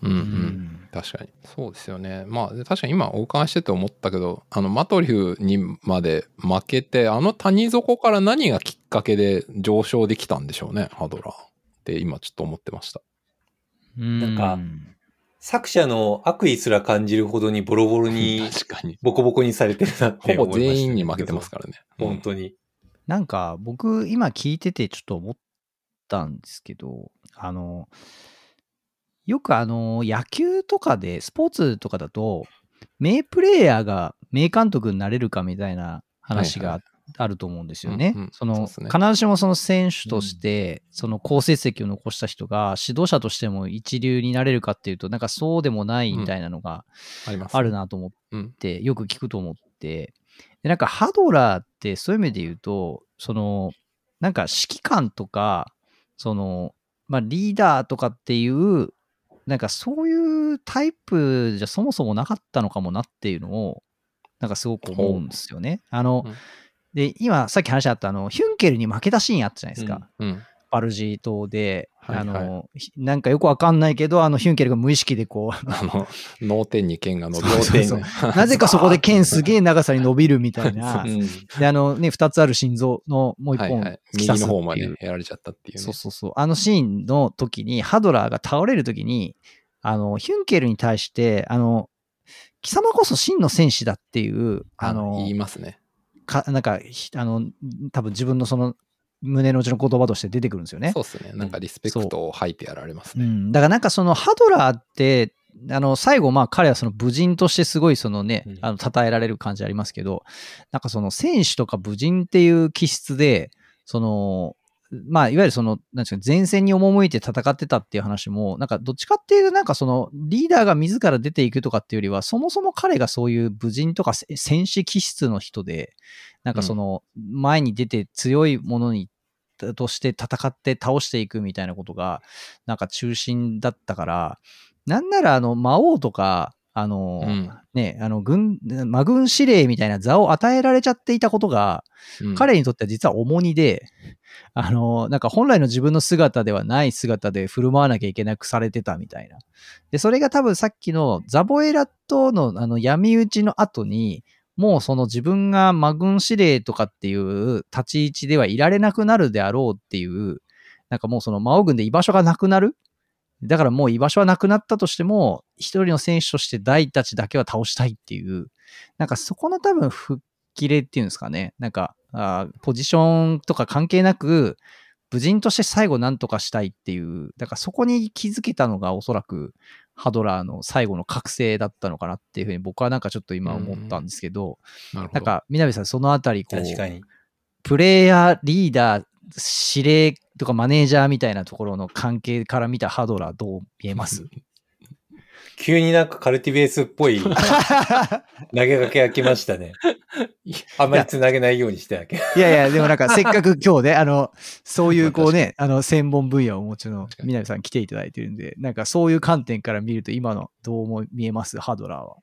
うんう。うんん。確かに。そうですよね。まあ、確かに今お伺いしてて思ったけど、あの、マトリフにまで負けて、あの谷底から何がきっかけで上昇できたんでしょうね、ハドラー。って今ちょっと思ってました。なんか作者の悪意すら感じるほどにボロボロに 確かに。ボコボコにされてるなってほぼ思いましたね、全員に負けてますからね。本当に。なんか僕今聞いててちょっと思ったんですけど、あの、よくあの、野球とかで、スポーツとかだと、名プレイヤーが名監督になれるかみたいな話があると思うんですよね。その、必ずしもその選手として、その好成績を残した人が指導者としても一流になれるかっていうと、なんかそうでもないみたいなのがあるなと思。ってよく聞くと思って、でなんかハドラーってそういう意味で言うと、その、なんか指揮官とか、その、まあリーダーとかっていう、なんかそういうタイプじゃそもそもなかったのかもなっていうのを、なんかすごく思うんですよね。あの、うんで、今さっき話あったあの、ヒュンケルに負けたシーンあったじゃないですか。うん。バルジー島で、はいはいあの、ひなんかよくわかんないけど、あの、ヒュンケルが無意識でこう、あの、脳天に剣が伸びそうそうそう なぜかそこで剣すげえ長さに伸びるみたいな う。ん。で、あのね、二つある心臓のもう一本はいはい。右の方までやられちゃったっていうね。そうそうそう。あのシーンの時に、ハドラーが倒れる時に、あの、ヒュンケルに対して、あの、貴様こそ真の戦士だっていう、あの言、いますね。かなんか、ひあの、多分自分のその、胸の内の言葉として出てくるんですよね。そうですね。なんかリスペクトを吐いてやられますね。うん。だからなんかそのハドラーって、あの、最後、まあ彼はその武人としてすごいそのね、うんあの、称えられる感じありますけど、なんかその戦士とか武人っていう気質で、その、まあ、いわゆるその、なんですか、前線に赴いて戦ってたっていう話も、なんかどっちかっていうと、なんかその、リーダーが自ら出ていくとかっていうよりは、そもそも彼がそういう武人とかせ戦士気質の人で、なんかその、前に出て強いものに、として戦って倒していくみたいなことが、なんか中心だったから、なんならあの、魔王とか、あの、うんね、あの、軍、魔軍司令みたいな座を与えられちゃっていたことが、うん彼にとっては実は重荷で、あの、なんか本来の自分の姿ではない姿で振る舞わなきゃいけなくされてたみたいな。で、それが多分さっきのザボエラとのあの闇討ちの後に、もうその自分が魔軍司令とかっていう立ち位置ではいられなくなるであろうっていう、なんかもうその魔王軍で居場所がなくなる？だからもう居場所はなくなったとしても、一人の選手として大たちだけは倒したいっていう、なんかそこの多分吹っ切れっていうんですかね。なんか、あポジションとか関係なく、無人として最後何とかしたいっていう、だからそこに気づけたのがおそらくハドラーの最後の覚醒だったのかなっていうふうに僕はなんかちょっと今思ったんですけど、なるほど。なんか、みなべさんそのあたりこう。プレイヤー、リーダー、指令とかマネージャーみたいなところの関係から見たハドラーどう見えます？急になんかカルティベースっぽい 投げかけが来ましたね。あんまり繋げないようにしてあげ。いやいや、でもなんかせっかく今日ね、あの、そういうこうね、あの、専門分野をお持ちの南さん来ていただいてるんで、なんかそういう観点から見ると今のどうも見えます？ハドラーは。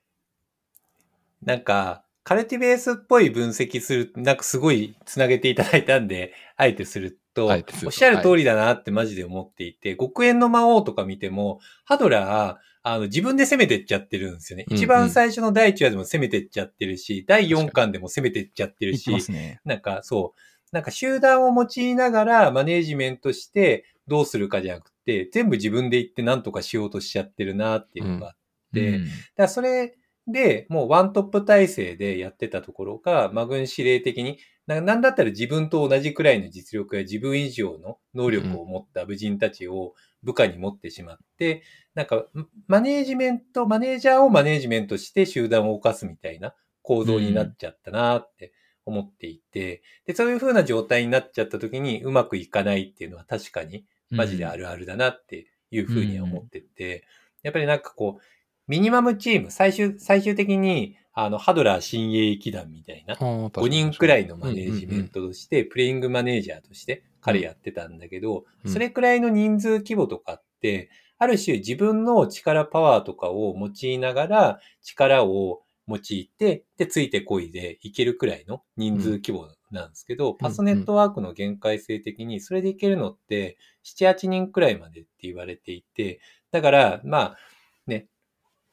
なんか、カルティベースっぽい分析する、なんかすごい繋げていただいたんで、あえてすると、おっしゃる通りだなってマジで思っていて、極限の魔王とか見ても、ハドラー、あの、自分で攻めてっちゃってるんですよね。うんうん一番最初の第1話でも攻めてっちゃってるし、第4巻でも攻めてっちゃってるしね。なんかそう、なんか集団を用いながらマネージメントしてどうするかじゃなくて、全部自分で言って何とかしようとしちゃってるなっていうのがあって、うんだからそれで、もうワントップ体制でやってたところが、マグン司令的に、ななんだったら自分と同じくらいの実力や自分以上の能力を持った武人たちを部下に持ってしまって、なんか、マネージメント、マネージャーをマネージメントして集団を犯すみたいな構造になっちゃったなって思っていて、で、そういう風な状態になっちゃった時にうまくいかないっていうのは確かにマジであるあるだなっていうふうには思ってて、やっぱりなんかこう、ミニマムチーム、最終、最終的に、あの、ハドラー親衛騎団みたいな、5 5人くらいのマネージメントとして、プレイングマネージャーとして彼やってたんだけど、うん。それくらいの人数規模とかって、ある種自分の力パワーとかを用いながら、力を用いて、で、ついてこいでいけるくらいの人数規模なんですけど、パスネットワークの限界性的に、それでいけるのって、7、8人くらいまでって言われていて、だから、まあ、ね、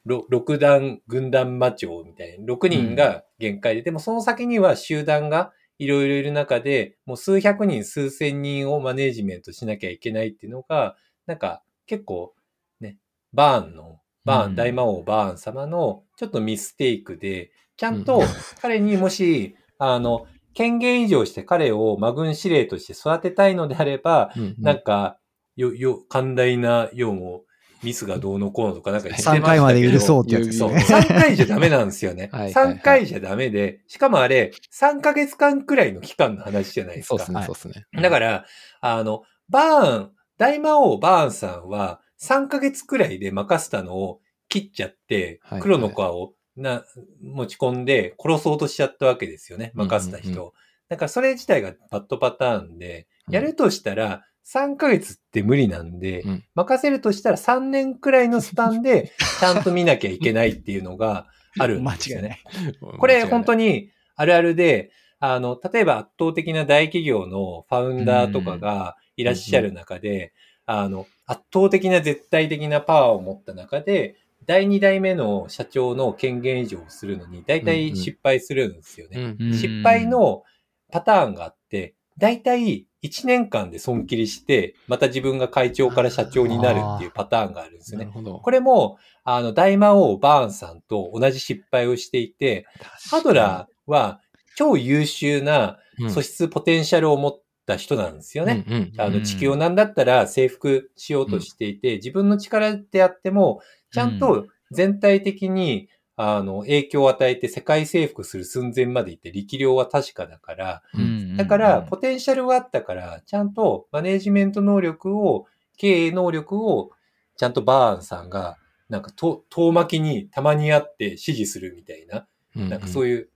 ろ六段、軍団魔長みたいな、6人が限界で、でもその先には集団がいろいろいる中で、もう数百人、数千人をマネージメントしなきゃいけないっていうのが、なんか結構ね、バーンの、バーン、うん。大魔王バーン様のちょっとミステイクで、ちゃんとうん。彼にもし、あの、権限以上して彼を魔軍司令として育てたいのであれば、なんか、よ、よ、寛大な、ようも、ミスがどうのこうのとかなんか言ってましたけ3ど。回まで許そうってやつですそう。ね。3回じゃダメなんですよね。はいはいはい3回じゃダメで、しかもあれ、3ヶ月間くらいの期間の話じゃないですか。そうですね、はいそうですね。だから、あの、バーン、大魔王バーンさんは3ヶ月くらいで任せたのを切っちゃってはい、黒の皮をな、持ち込んで殺そうとしちゃったわけですよね。任せた人。うんうんうだからそれ自体がバッドパターンで、うんやるとしたら3ヶ月って無理なんで、うん任せるとしたら3年くらいのスパンで ちゃんと見なきゃいけないっていうのがあるん間ですよね。違いない。これ本当に。にあるあるで、あの、例えば圧倒的な大企業のファウンダーとかがいらっしゃる中で、あの、圧倒的な絶対的なパワーを持った中で、第2代目の社長の権限以上をするのに、大体失敗するんですよね。うん失敗のパターンがあって、大体1年間で損切りして、また自分が会長から社長になるっていうパターンがあるんですよね。これも、あの、大魔王バーンさんと同じ失敗をしていて、ハドラーは超優秀なー素質ポテンシャルを持った人なんですよね。あの、うん地球をなんだったら征服しようとしていて、自分の力であっても、ちゃんと全体的に、あの、影響を与えて世界征服する寸前まで行って力量は確かだから、うん。だから、ポテンシャルがあったから、ちゃんとマネージメント能力を、経営能力を、ちゃんとバーンさんが、なんか、と遠巻きにたまに会って指示するみたいな、なんかそういいう、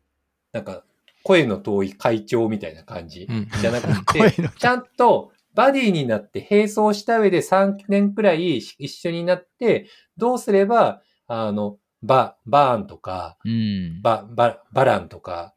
なんか、声の遠い会長みたいな感じうん。じゃなく声て、のちゃんとバディになって並走した上で3年くらい一緒になって、どうすれば、あの、バ、バーンとか、うん。バ、バ、バランとか、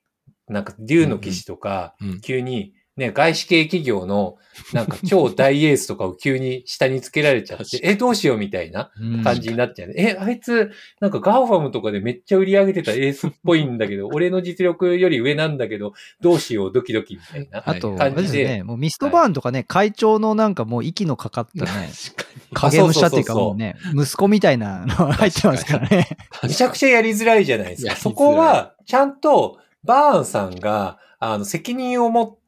なんか、竜の騎士とか、うん急に、ね、外資系企業の、なんか超大エースとかを急に下につけられちゃって、え、どうしようみたいなうん感じになっちゃうね。え、あいつ、なんか GAFAM とかでめっちゃ売り上げてたエースっぽいんだけど、俺の実力より上なんだけど、どうしよう、ドキドキみたいな。あと、はいあれ感じでですよね、もうミストバーンとかね、会長のなんかもう息のかかったね、影武者っていうかもうね、息子みたいなの入ってますからね。めちゃくちゃやりづらいじゃないですか。そこは、ちゃんと、バーンさんが、あの、責任を持って、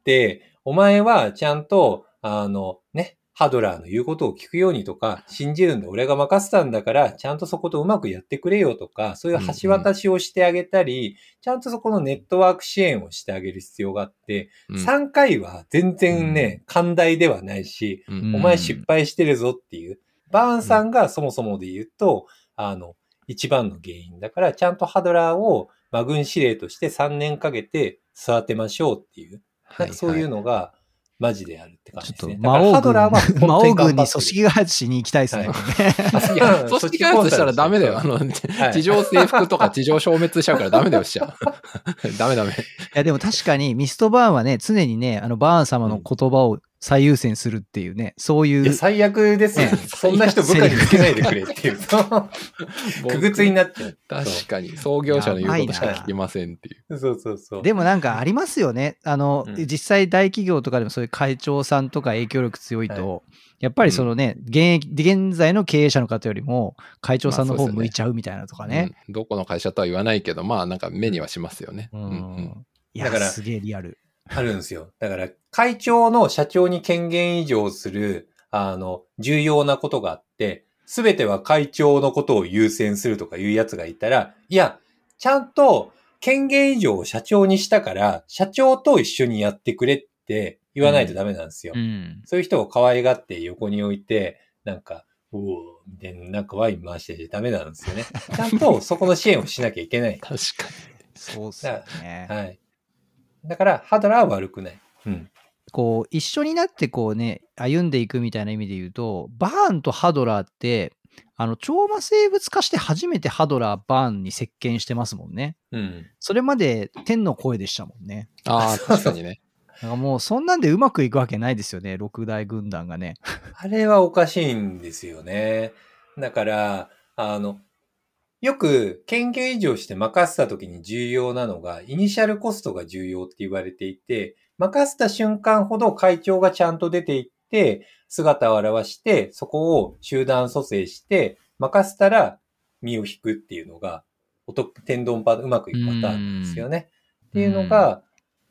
お前はちゃんと、あの、ね、ハドラーの言うことを聞くようにとか、信じるんで俺が任せたんだから、ちゃんとそことうまくやってくれよとか、そういう橋渡しをしてあげたり、ちゃんとそこのネットワーク支援をしてあげる必要があって、に。3回は全然ね、寛大ではないし、うん。お前失敗してるぞっていう。バーンさんがそもそもで言うと、あの、一番の原因だから、ちゃんとハドラーを、まあ、軍司令として3年かけて育てましょうっていう、なんかそういうの。のが、マジであるって感ちょっとじですね。だから魔王軍、ハドラーは本魔王軍に組織開発しに行きたいですね。組織開発したらダメだよ。あの、はい地上征服とか地上消滅しちゃうからダメだよ、しちゃ。ダメダメ。いや、でも確かにミストバーンはね、常にね、あの、バーン様の言葉を最優先するっていうね、そういういや、最悪ですよ、ね。そんな人部下につけないでくれっていうと、くぐつになっちゃう。確かに、創業者の言うことしか聞きませんっていう。そうそうそう。でもなんかありますよね。あの、うん実際大企業とかでもそういう会長さんとか影響力強いと、はやっぱりそのね、現役、現在の経営者の方よりも会長さんの方向いちゃうみたいなとかね。うんどこの会社とは言わないけど、まあなんか目にはしますよね。ううんんいや、だからすげえリアル。あるんですよ。だから、会長の社長に権限移譲する、あの、重要なことがあって、すべては会長のことを優先するとかいうやつがいたら、いや、ちゃんと権限移譲を社長にしたから、社長と一緒にやってくれって言わないとダメなんですよ。うん。そういう人を可愛がって横に置いて、なんか、おおみたいな、なんかワイン回しててダメなんですよね。ちゃんとそこの支援をしなきゃいけない。確かそうっすよね。はい。だから、ハドラーは悪くない。うん。こう、一緒になってこうね、歩んでいくみたいな意味で言うと、バーンとハドラーって、あの、超魔生物化して初めてハドラー、バーンに接見してますもんね。うん。それまで天の声でしたもんね。に。ああ、確かにね。なんかもうそんなんでうまくいくわけないですよね、六大軍団がね。あれはおかしいんですよね。だから、あの、よく権限移譲して任せた時に重要なのが、イニシャルコストが重要って言われていて、任せた瞬間ほど会長がちゃんと出ていって、姿を現して、そこを集団蘇生して、任せたら身を引くっていうのが、お得天丼パうまくいくパターンですよね。っていうのが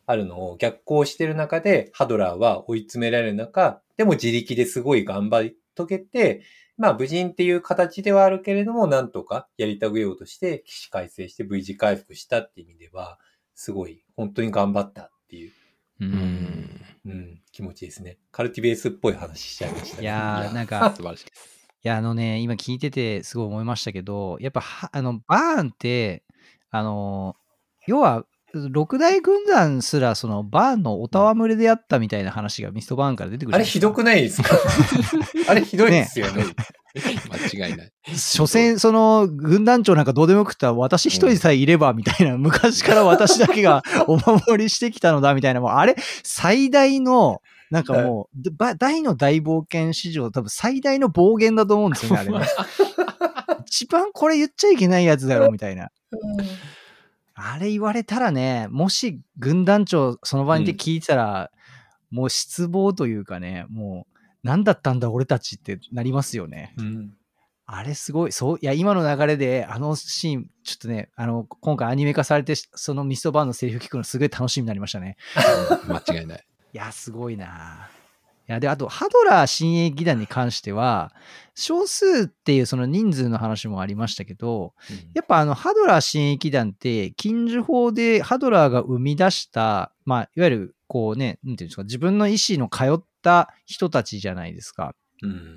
あるのを逆行してる中で、ハドラーは追い詰められる中、でも自力ですごい頑張り遂げて、まあ無人っていう形ではあるけれども、なんとかやりたげようとして、起死回生して V 字回復したっていう意味では、すごい本当に頑張ったっていう、ううん。うん、気持ちですね。カルティベースっぽい話しちゃいましたね。いやー、なんか、素晴らしいです。いや、あのね、今聞いててすごい思いましたけど、やっぱは、あの、バーンって、あの、要は、六大軍団すら、その、バーンのお戯れであったみたいな話がミストバーンから出てくるあれひどくないですか？あれひどいですよね。間違いない。所詮、その、軍団長なんかどうでもよくった私一人さえいれば、みたいな、昔から私だけが お守りしてきたのだ、みたいな、もう、あれ、最大の、なんかもう、ば大の大冒険史上、多分最大の暴言だと思うんですよね、あれね。一番これ言っちゃいけないやつだろ、みたいな。あれ言われたらね、もし軍団長その場にいて聞いてたら、もう失望というかね、もう、何だったんだ俺たちってなりますよね。うんあれすごい、そう、いや、今の流れで、あのシーン、ちょっとね、あの、今回アニメ化されて、そのミストバーンのセリフ聞くのすごい楽しみになりましたね。間違いない。いや、すごいないや、で、あと、ハドラー親衛義団に関しては、少数っていうその人数の話もありましたけど、やっぱあの、ハドラー親衛義団って、禁樹法でハドラーが生み出した、まあ、いわゆる、こうね、なんていうんですか、自分の意思の通った人たちじゃないですか。うん。だか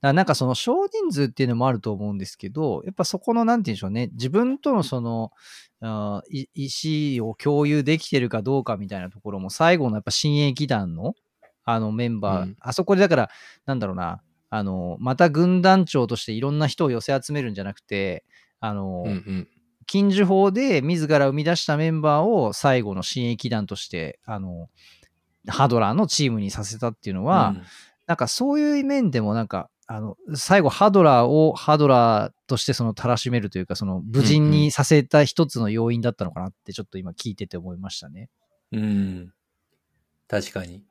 らなんかその少人数っていうのもあると思うんですけど、やっぱそこのなんて言うんでしょうね、自分とのその、意思を共有できてるかどうかみたいなところも最後のやっぱ親衛義団のあのメンバー、うんあそこでだから、なんだろうな、あの、また軍団長としていろんな人を寄せ集めるんじゃなくて、あの、うんうん。禁樹法で自ら生み出したメンバーを最後の親衛義団として、あの、ハドラーのチームにさせたっていうのは、なんかそういう面でもなんか、あの、最後ハドラーをハドラーとしてそのたらしめるというか、その無人にさせた一つの要因だったのかなってちょっと今聞いてて思いましたね。うん。うん。確かに。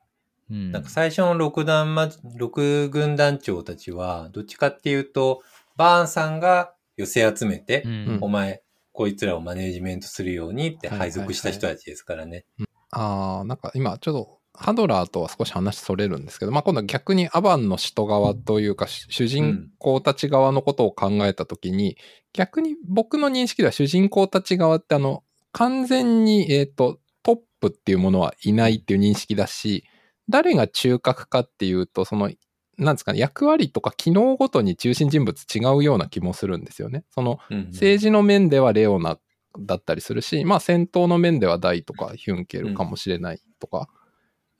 うん。なんか最初の六団ま、六軍団長たちは、どっちかっていうと、バーンさんが寄せ集めて、うんお前、こいつらをマネージメントするようにって配属した人たちですからね。ああ、なんか今ちょっとハドラーとは少し話それるんですけど、まあ今度は逆にアバンの使徒側というか、主主人公たち側のことを考えたときに、逆に僕の認識では主人公たち側ってあの、完全に、えっ、と、トップっていうものはいないっていう認識だし、誰が中核かっていうと、その、なんですかね、役割とか機能ごとに中心人物違うような気もするんですよね。その、うんうん政治の面ではレオナだったりするし、まあ戦闘の面ではダイとかヒュンケルかもしれないとか、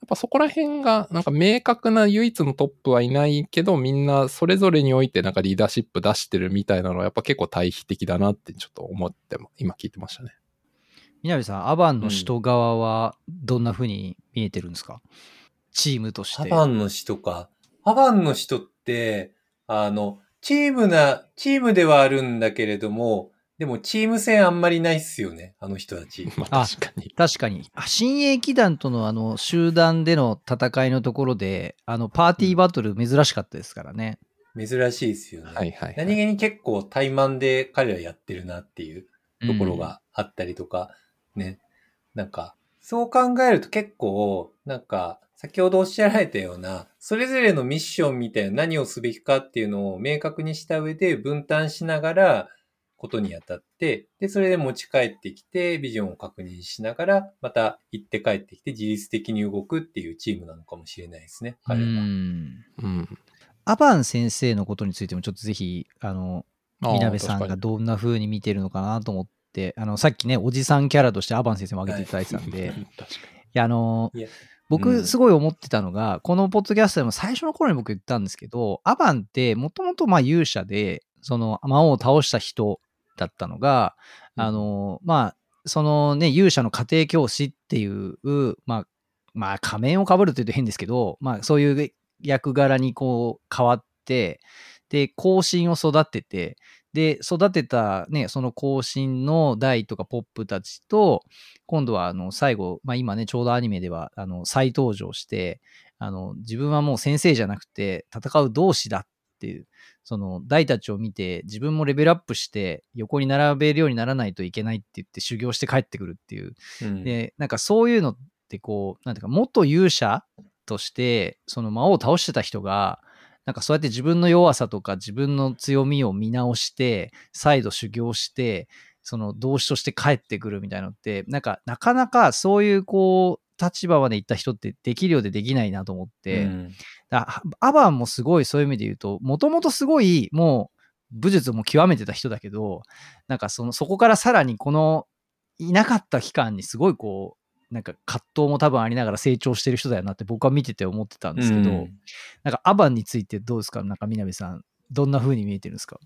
やっぱそこら辺がなんか明確な唯一のトップはいないけど、みんなそれぞれにおいてなんかリーダーシップ出してるみたいなのはやっぱ結構対比的だなってちょっと思っても、今聞いてましたね。南さん、アバンの首都側はどんな風に見えてるんですか、チームとして。アバンの人か。アバンの人って、あの、チームな、チームではあるんだけれども、でもチーム戦あんまりないっすよね、あの人たち。まあ確かに。確かに。あ新鋭騎団とのあの集団での戦いのところで、あのパーティーバトル珍しかったですからね。珍しいですよね。はいはい、はい。何気に結構怠慢で彼らやってるなっていうところがあったりとか、ね。なんか、そう考えると結構、なんか、先ほどおっしゃられたような、それぞれのミッションみたいな何をすべきかっていうのを明確にした上で分担しながら、ことにあたって、で、それで持ち帰ってきて、ビジョンを確認しながら、また行って帰ってきて自律的に動くっていうチームなのかもしれないですね、うん。彼ら。うんうん。アバン先生のことについてもちょっとぜひ、あの、みなべさんがどんな風に見てるのかなと思って、あの、さっきね、おじさんキャラとしてアバン先生も挙げていただいてたんで、い。や、あの僕ん。すごい思ってたのが、このポッドキャストでも最初の頃に僕言ったんですけど、アバンってもともとまあ勇者で、その魔王を倒した人だったのが、あの、まあ、そのね、勇者の家庭教師っていう、まあ、まあ仮面をかぶるというと変ですけど、まあそういう役柄にこう変わって、で、後進を育てて、で、育てたね、その後進のダイとかポップたちと、今度はあの最後、まあ今ね、ちょうどアニメではあの再登場して、あの自分はもう先生じゃなくて戦う同志だっていう、その大たちを見て自分もレベルアップして横に並べるようにならないといけないって言って修行して帰ってくるっていう。うんで、なんかそういうのってこう、なんていうか、元勇者として、その魔王を倒してた人が、なんかそうやって自分の弱さとか自分の強みを見直して、再度修行して、その同志として帰ってくるみたいなのって、なんかなかなかそういうこう、立場まで行った人ってできるようでできないなと思って、うん。だアバンもすごいそういう意味で言うと、もともとすごいもう武術も極めてた人だけど、なんかそのそこからさらにこのいなかった期間にすごいこう、なんか葛藤も多分ありながら成長してる人だよなって僕は見てて思ってたんですけど、うん。なんかアバンについてどうですか？なんか南さん、どんな風に見えてるんですか？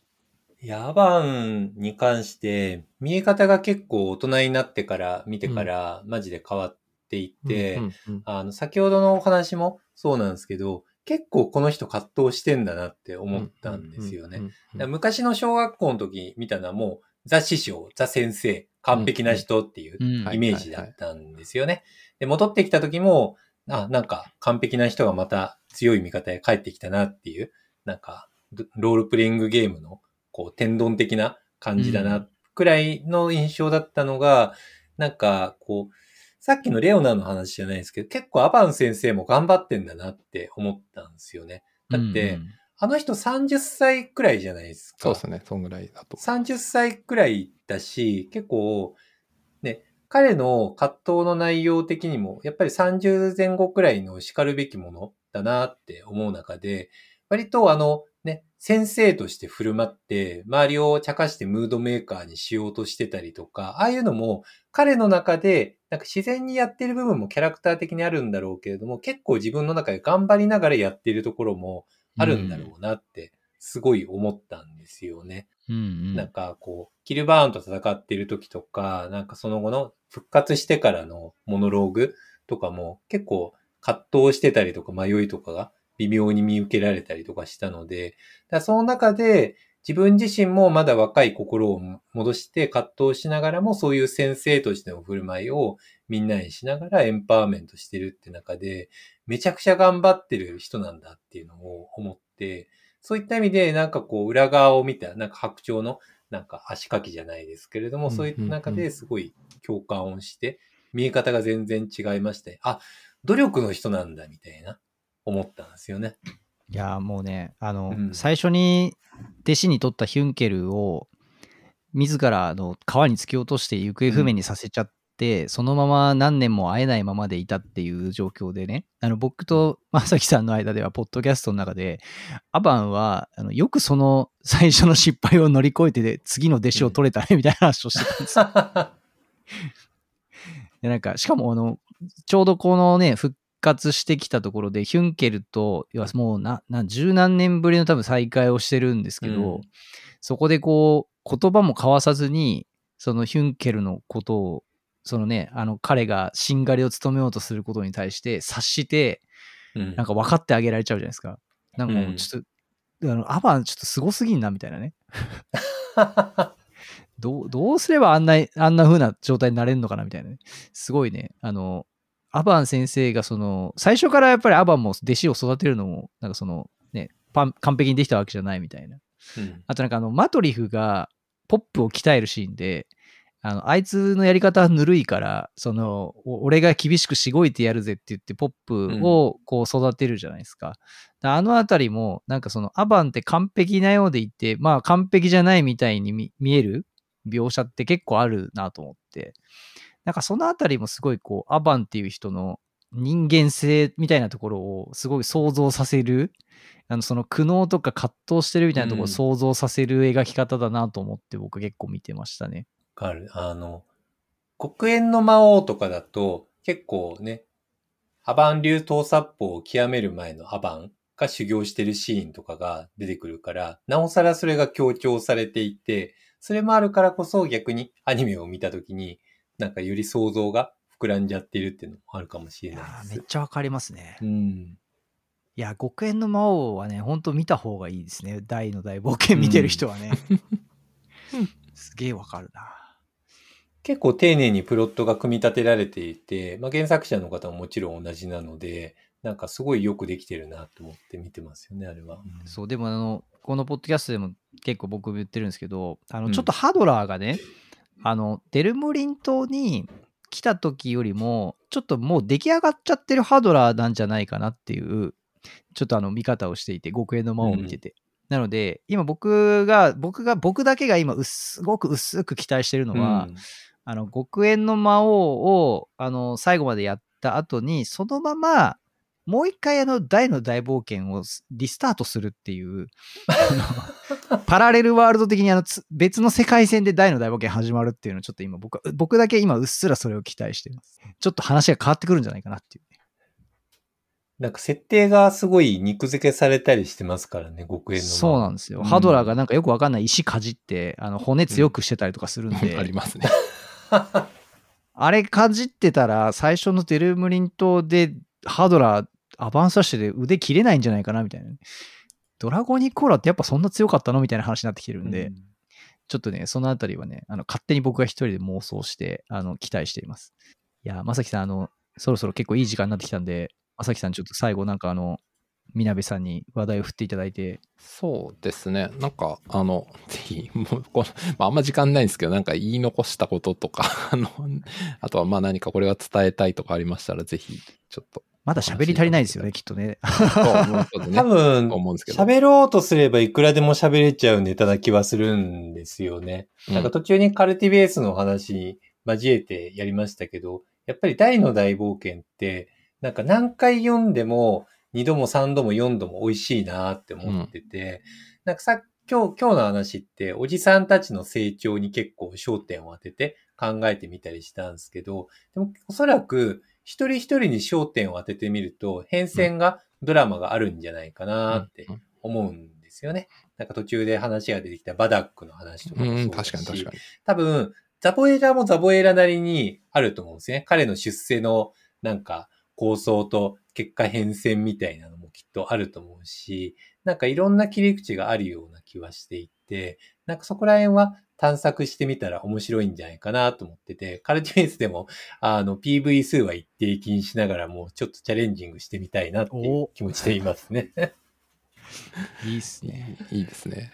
いや、アバンに関して、見え方が結構大人になってから、見てから、マジで変わっていって、あの、先ほどのお話もそうなんですけど、結構この人葛藤してんだなって思ったんですよね。昔の小学校の時見たのはもう、ザ師匠、ザ先生、完璧な人っていううんイメージだったんですよね。で、戻ってきた時も、あ、なんか完璧な人がまた強い味方へ帰ってきたなっていう、なんか、ロロールプレイングゲームの、こう、天丼的な感じだうな、くらいの印象だったのが、なんか、こう、さっきのレオナの話じゃないですけど、結構アバン先生も頑張ってんだなって思ったんですよね。だって、うんあの人30歳くらいじゃないですか。そうですね、そんぐらいだと。30歳くらいだし、結構、ね、彼の葛藤の内容的にも、やっぱり30前後くらいの叱るべきものだなって思う中で、割とあの、ね、先生として振る舞って、周りを茶化してムードメーカーにしようとしてたりとか、ああいうのも、彼の中で、なんか自然にやってる部分もキャラクター的にあるんだろうけれども、結構自分の中で頑張りながらやっているところもあるんだろうなって、すごい思ったんですよね。うんうんなんかこう、キルバーンと戦っている時とか、なんかその後の復活してからのモノローグとかも結構葛藤してたりとか迷いとかが微妙に見受けられたりとかしたので、だその中で自分自身もまだ若い心を戻して葛藤しながらもそういう先生としての振る舞いをみんなにしながらエンパワーメントしてるって中で、めちゃくちゃ頑張ってる人なんだっていうのを思って、そういった意味でなんかこう裏側を見た、なんか白鳥のなんか足かきじゃないですけれども、そういった中ですごい共感をして、見え方が全然違いまして、あ、努力の人なんだみたいな思ったんですよね。いやもうね、あの、うん、最初に弟子に取ったヒュンケルを、自らの川に突き落として行方不明にさせちゃっそのまま何年も会えないままでいたっていう状況でね、あの僕と正樹さんの間では、ポッドキャストの中で、アバンはあのよくその最初の失敗を乗り越えて、次の弟子を取れたねみたいな話をしてたんですよ。でなんかしかもあのちょうどこのね復活してきたところでヒュンケルと要はもうなな十何年ぶりの多分再会をしてるんですけど、うん、そこでこう言葉も交わさずにそのヒュンケルのことをそのねあの彼がしんがりを務めようとすることに対して察して、うん、なんか分かってあげられちゃうじゃないですか。なんかもうちょっと、うん、あのアバンちょっとすごすぎんなみたいなね。どう、どうすればあんな、あんな風な状態になれるのかなみたいなね。すごいね、あの、アバン先生がその、最初からやっぱりアバンも弟子を育てるのも、なんかその、ね、完璧にできたわけじゃないみたいな。うん、あとなんかあの、マトリフがポップを鍛えるシーンで、あの、あいつのやり方はぬるいから、その、俺が厳しくしごいてやるぜって言って、ポップをこう育てるじゃないですか。うん、あのあたりも、なんかその、アバンって完璧なようでいて、まあ完璧じゃないみたいに見える描写って結構あるなと思って、なんかそのあたりもすごいこう、アバンっていう人の人間性みたいなところをすごい想像させる、あのその苦悩とか葛藤してるみたいなところを想像させる描き方だなと思って僕結構見てましたね。わ、かる。あの、黒煙の魔王とかだと結構ね、アバン流盗殺法を極める前のアバンが修行してるシーンとかが出てくるから、なおさらそれが強調されていて、それもあるからこそ逆にアニメを見たときに、なんかより想像が膨らんじゃっているっていうのもあるかもしれないです。めっちゃわかりますね。うん。いや、極限の魔王はね、ほんと見た方がいいですね。大の大冒険見てる人はね。うん、すげえわかるな。結構丁寧にプロットが組み立てられていて、まあ、原作者の方ももちろん同じなので、なんかすごいよくできてるなと思って見てますよね、あれは。うん、そう、でもあの、このポッドキャストでも結構僕言ってるんですけど、あの、ちょっとハドラーがね、うん、あの、デルムリン島に来た時よりも、ちょっともう出来上がっちゃってるハドラーなんじゃないかなっていう、ちょっとあの見方をしていて、極限の魔を見てて。うん、なので、今僕が、僕が、僕だけが今、すごく薄く期待してるのは、うん、あの、極限の魔王を、あの、最後までやった後に、そのまま、もう一回あの大の大冒険をリスタートするっていう パラレルワールド的にあの別の世界線で大の大冒険始まるっていうのをちょっと今僕僕だけ今うっすらそれを期待してます。ちょっと話が変わってくるんじゃないかなっていう、なんか設定がすごい肉付けされたりしてますからね、極限の。そうなんですよ。うん、ハドラーがなんかよくわかんない石かじって、あの骨強くしてたりとかするんで。うん、ありますね。あれかじってたら、最初のデルムリン島でハドラーアバンサッシュで腕切れないんじゃないかなみたいな。ドラゴニコーラってやっぱそんな強かったのみたいな話になってきてるんで、うん、ちょっとね、そのあたりはね、あの勝手に僕が一人で妄想して、あの、期待しています。いや、まさきさん、あの、そろそろ結構いい時間になってきたんで、まさきさん、ちょっと最後なんかあの、みなべさんに話題を振っていただいて。そうですね。なんか、あの、ぜひ、もうこの、まあ、あんま時間ないんですけど、なんか言い残したこととか、あの、あとはまあ何かこれは伝えたいとかありましたら、ぜひ、ちょっとまだ喋り足りないですよね、きっとね。多分、喋ろうとすればいくらでも喋れちゃうネタな気はするんですよね。うん、なんか途中にカルティベースの話交えてやりましたけど、やっぱり大の大冒険って、なんか何回読んでも2度も3度も4度も美味しいなって思ってて、うん、なんかさ今日、今日の話って、おじさんたちの成長に結構焦点を当てて考えてみたりしたんですけど、でもおそらく一人一人に焦点を当ててみると、変遷が、ドラマがあるんじゃないかなって思うんですよね。なんか途中で話が出てきたバダックの話とかもそうだし、確かに確かに。多分、ザボエラもザボエラなりにあると思うんですね。彼の出世のなんか構想と結果変遷みたいなのもきっとあると思うし、なんかいろんな切り口があるような気はしていて、なんかそこら辺は探索してみたら面白いんじゃないかなと思ってて、カルティベースでも、あの、PV 数は一定気にしながらも、ちょっとチャレンジングしてみたいなっていう気持ちでいますね。いいっすね。いいですね。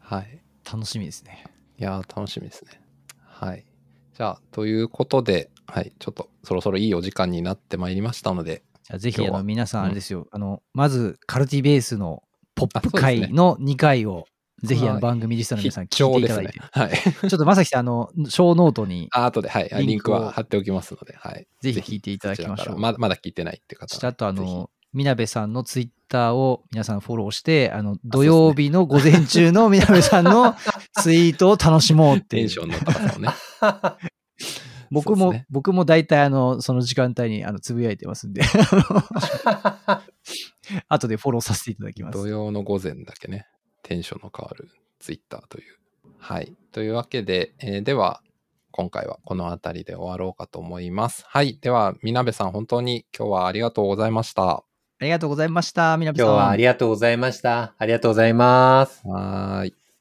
はい。楽しみですね。いやー、楽しみですね。はい。じゃあ、ということで、はい。ちょっとそろそろいいお時間になってまいりましたので、じゃあぜひあの皆さんうんあれですよ、あの、まずカルティベースのポップ回の2回を、ぜひあはいの番組リストの皆さん必聞いていただい聴ですねて、。はい。ちょっとまさきさん、あの、ショーノートに あ後で、はい。リンクは貼っておきますので、はい。ぜひ聞いていただきましょうまだまだ聞いてないって方はちらっとあの、みなべさんのツイッターを皆さんフォローして、あの、土曜日の午前中のみなべさんのツイートを楽しもうっていうテンシ。ョンの高さをね。僕も、ね僕も大体あの、その時間帯にあのつぶやいてますんで、後でフォローさせていただきます。土曜の午前だけね、テンションの変わるツイッターという。はい。というわけで、えーでは、今回はこの辺りで終わろうかと思います。はい。では、みなべさん、本当に今日はありがとうございました。ありがとうございました。みなべさん。今日はありがとうございました。ありがとうございます。はーい。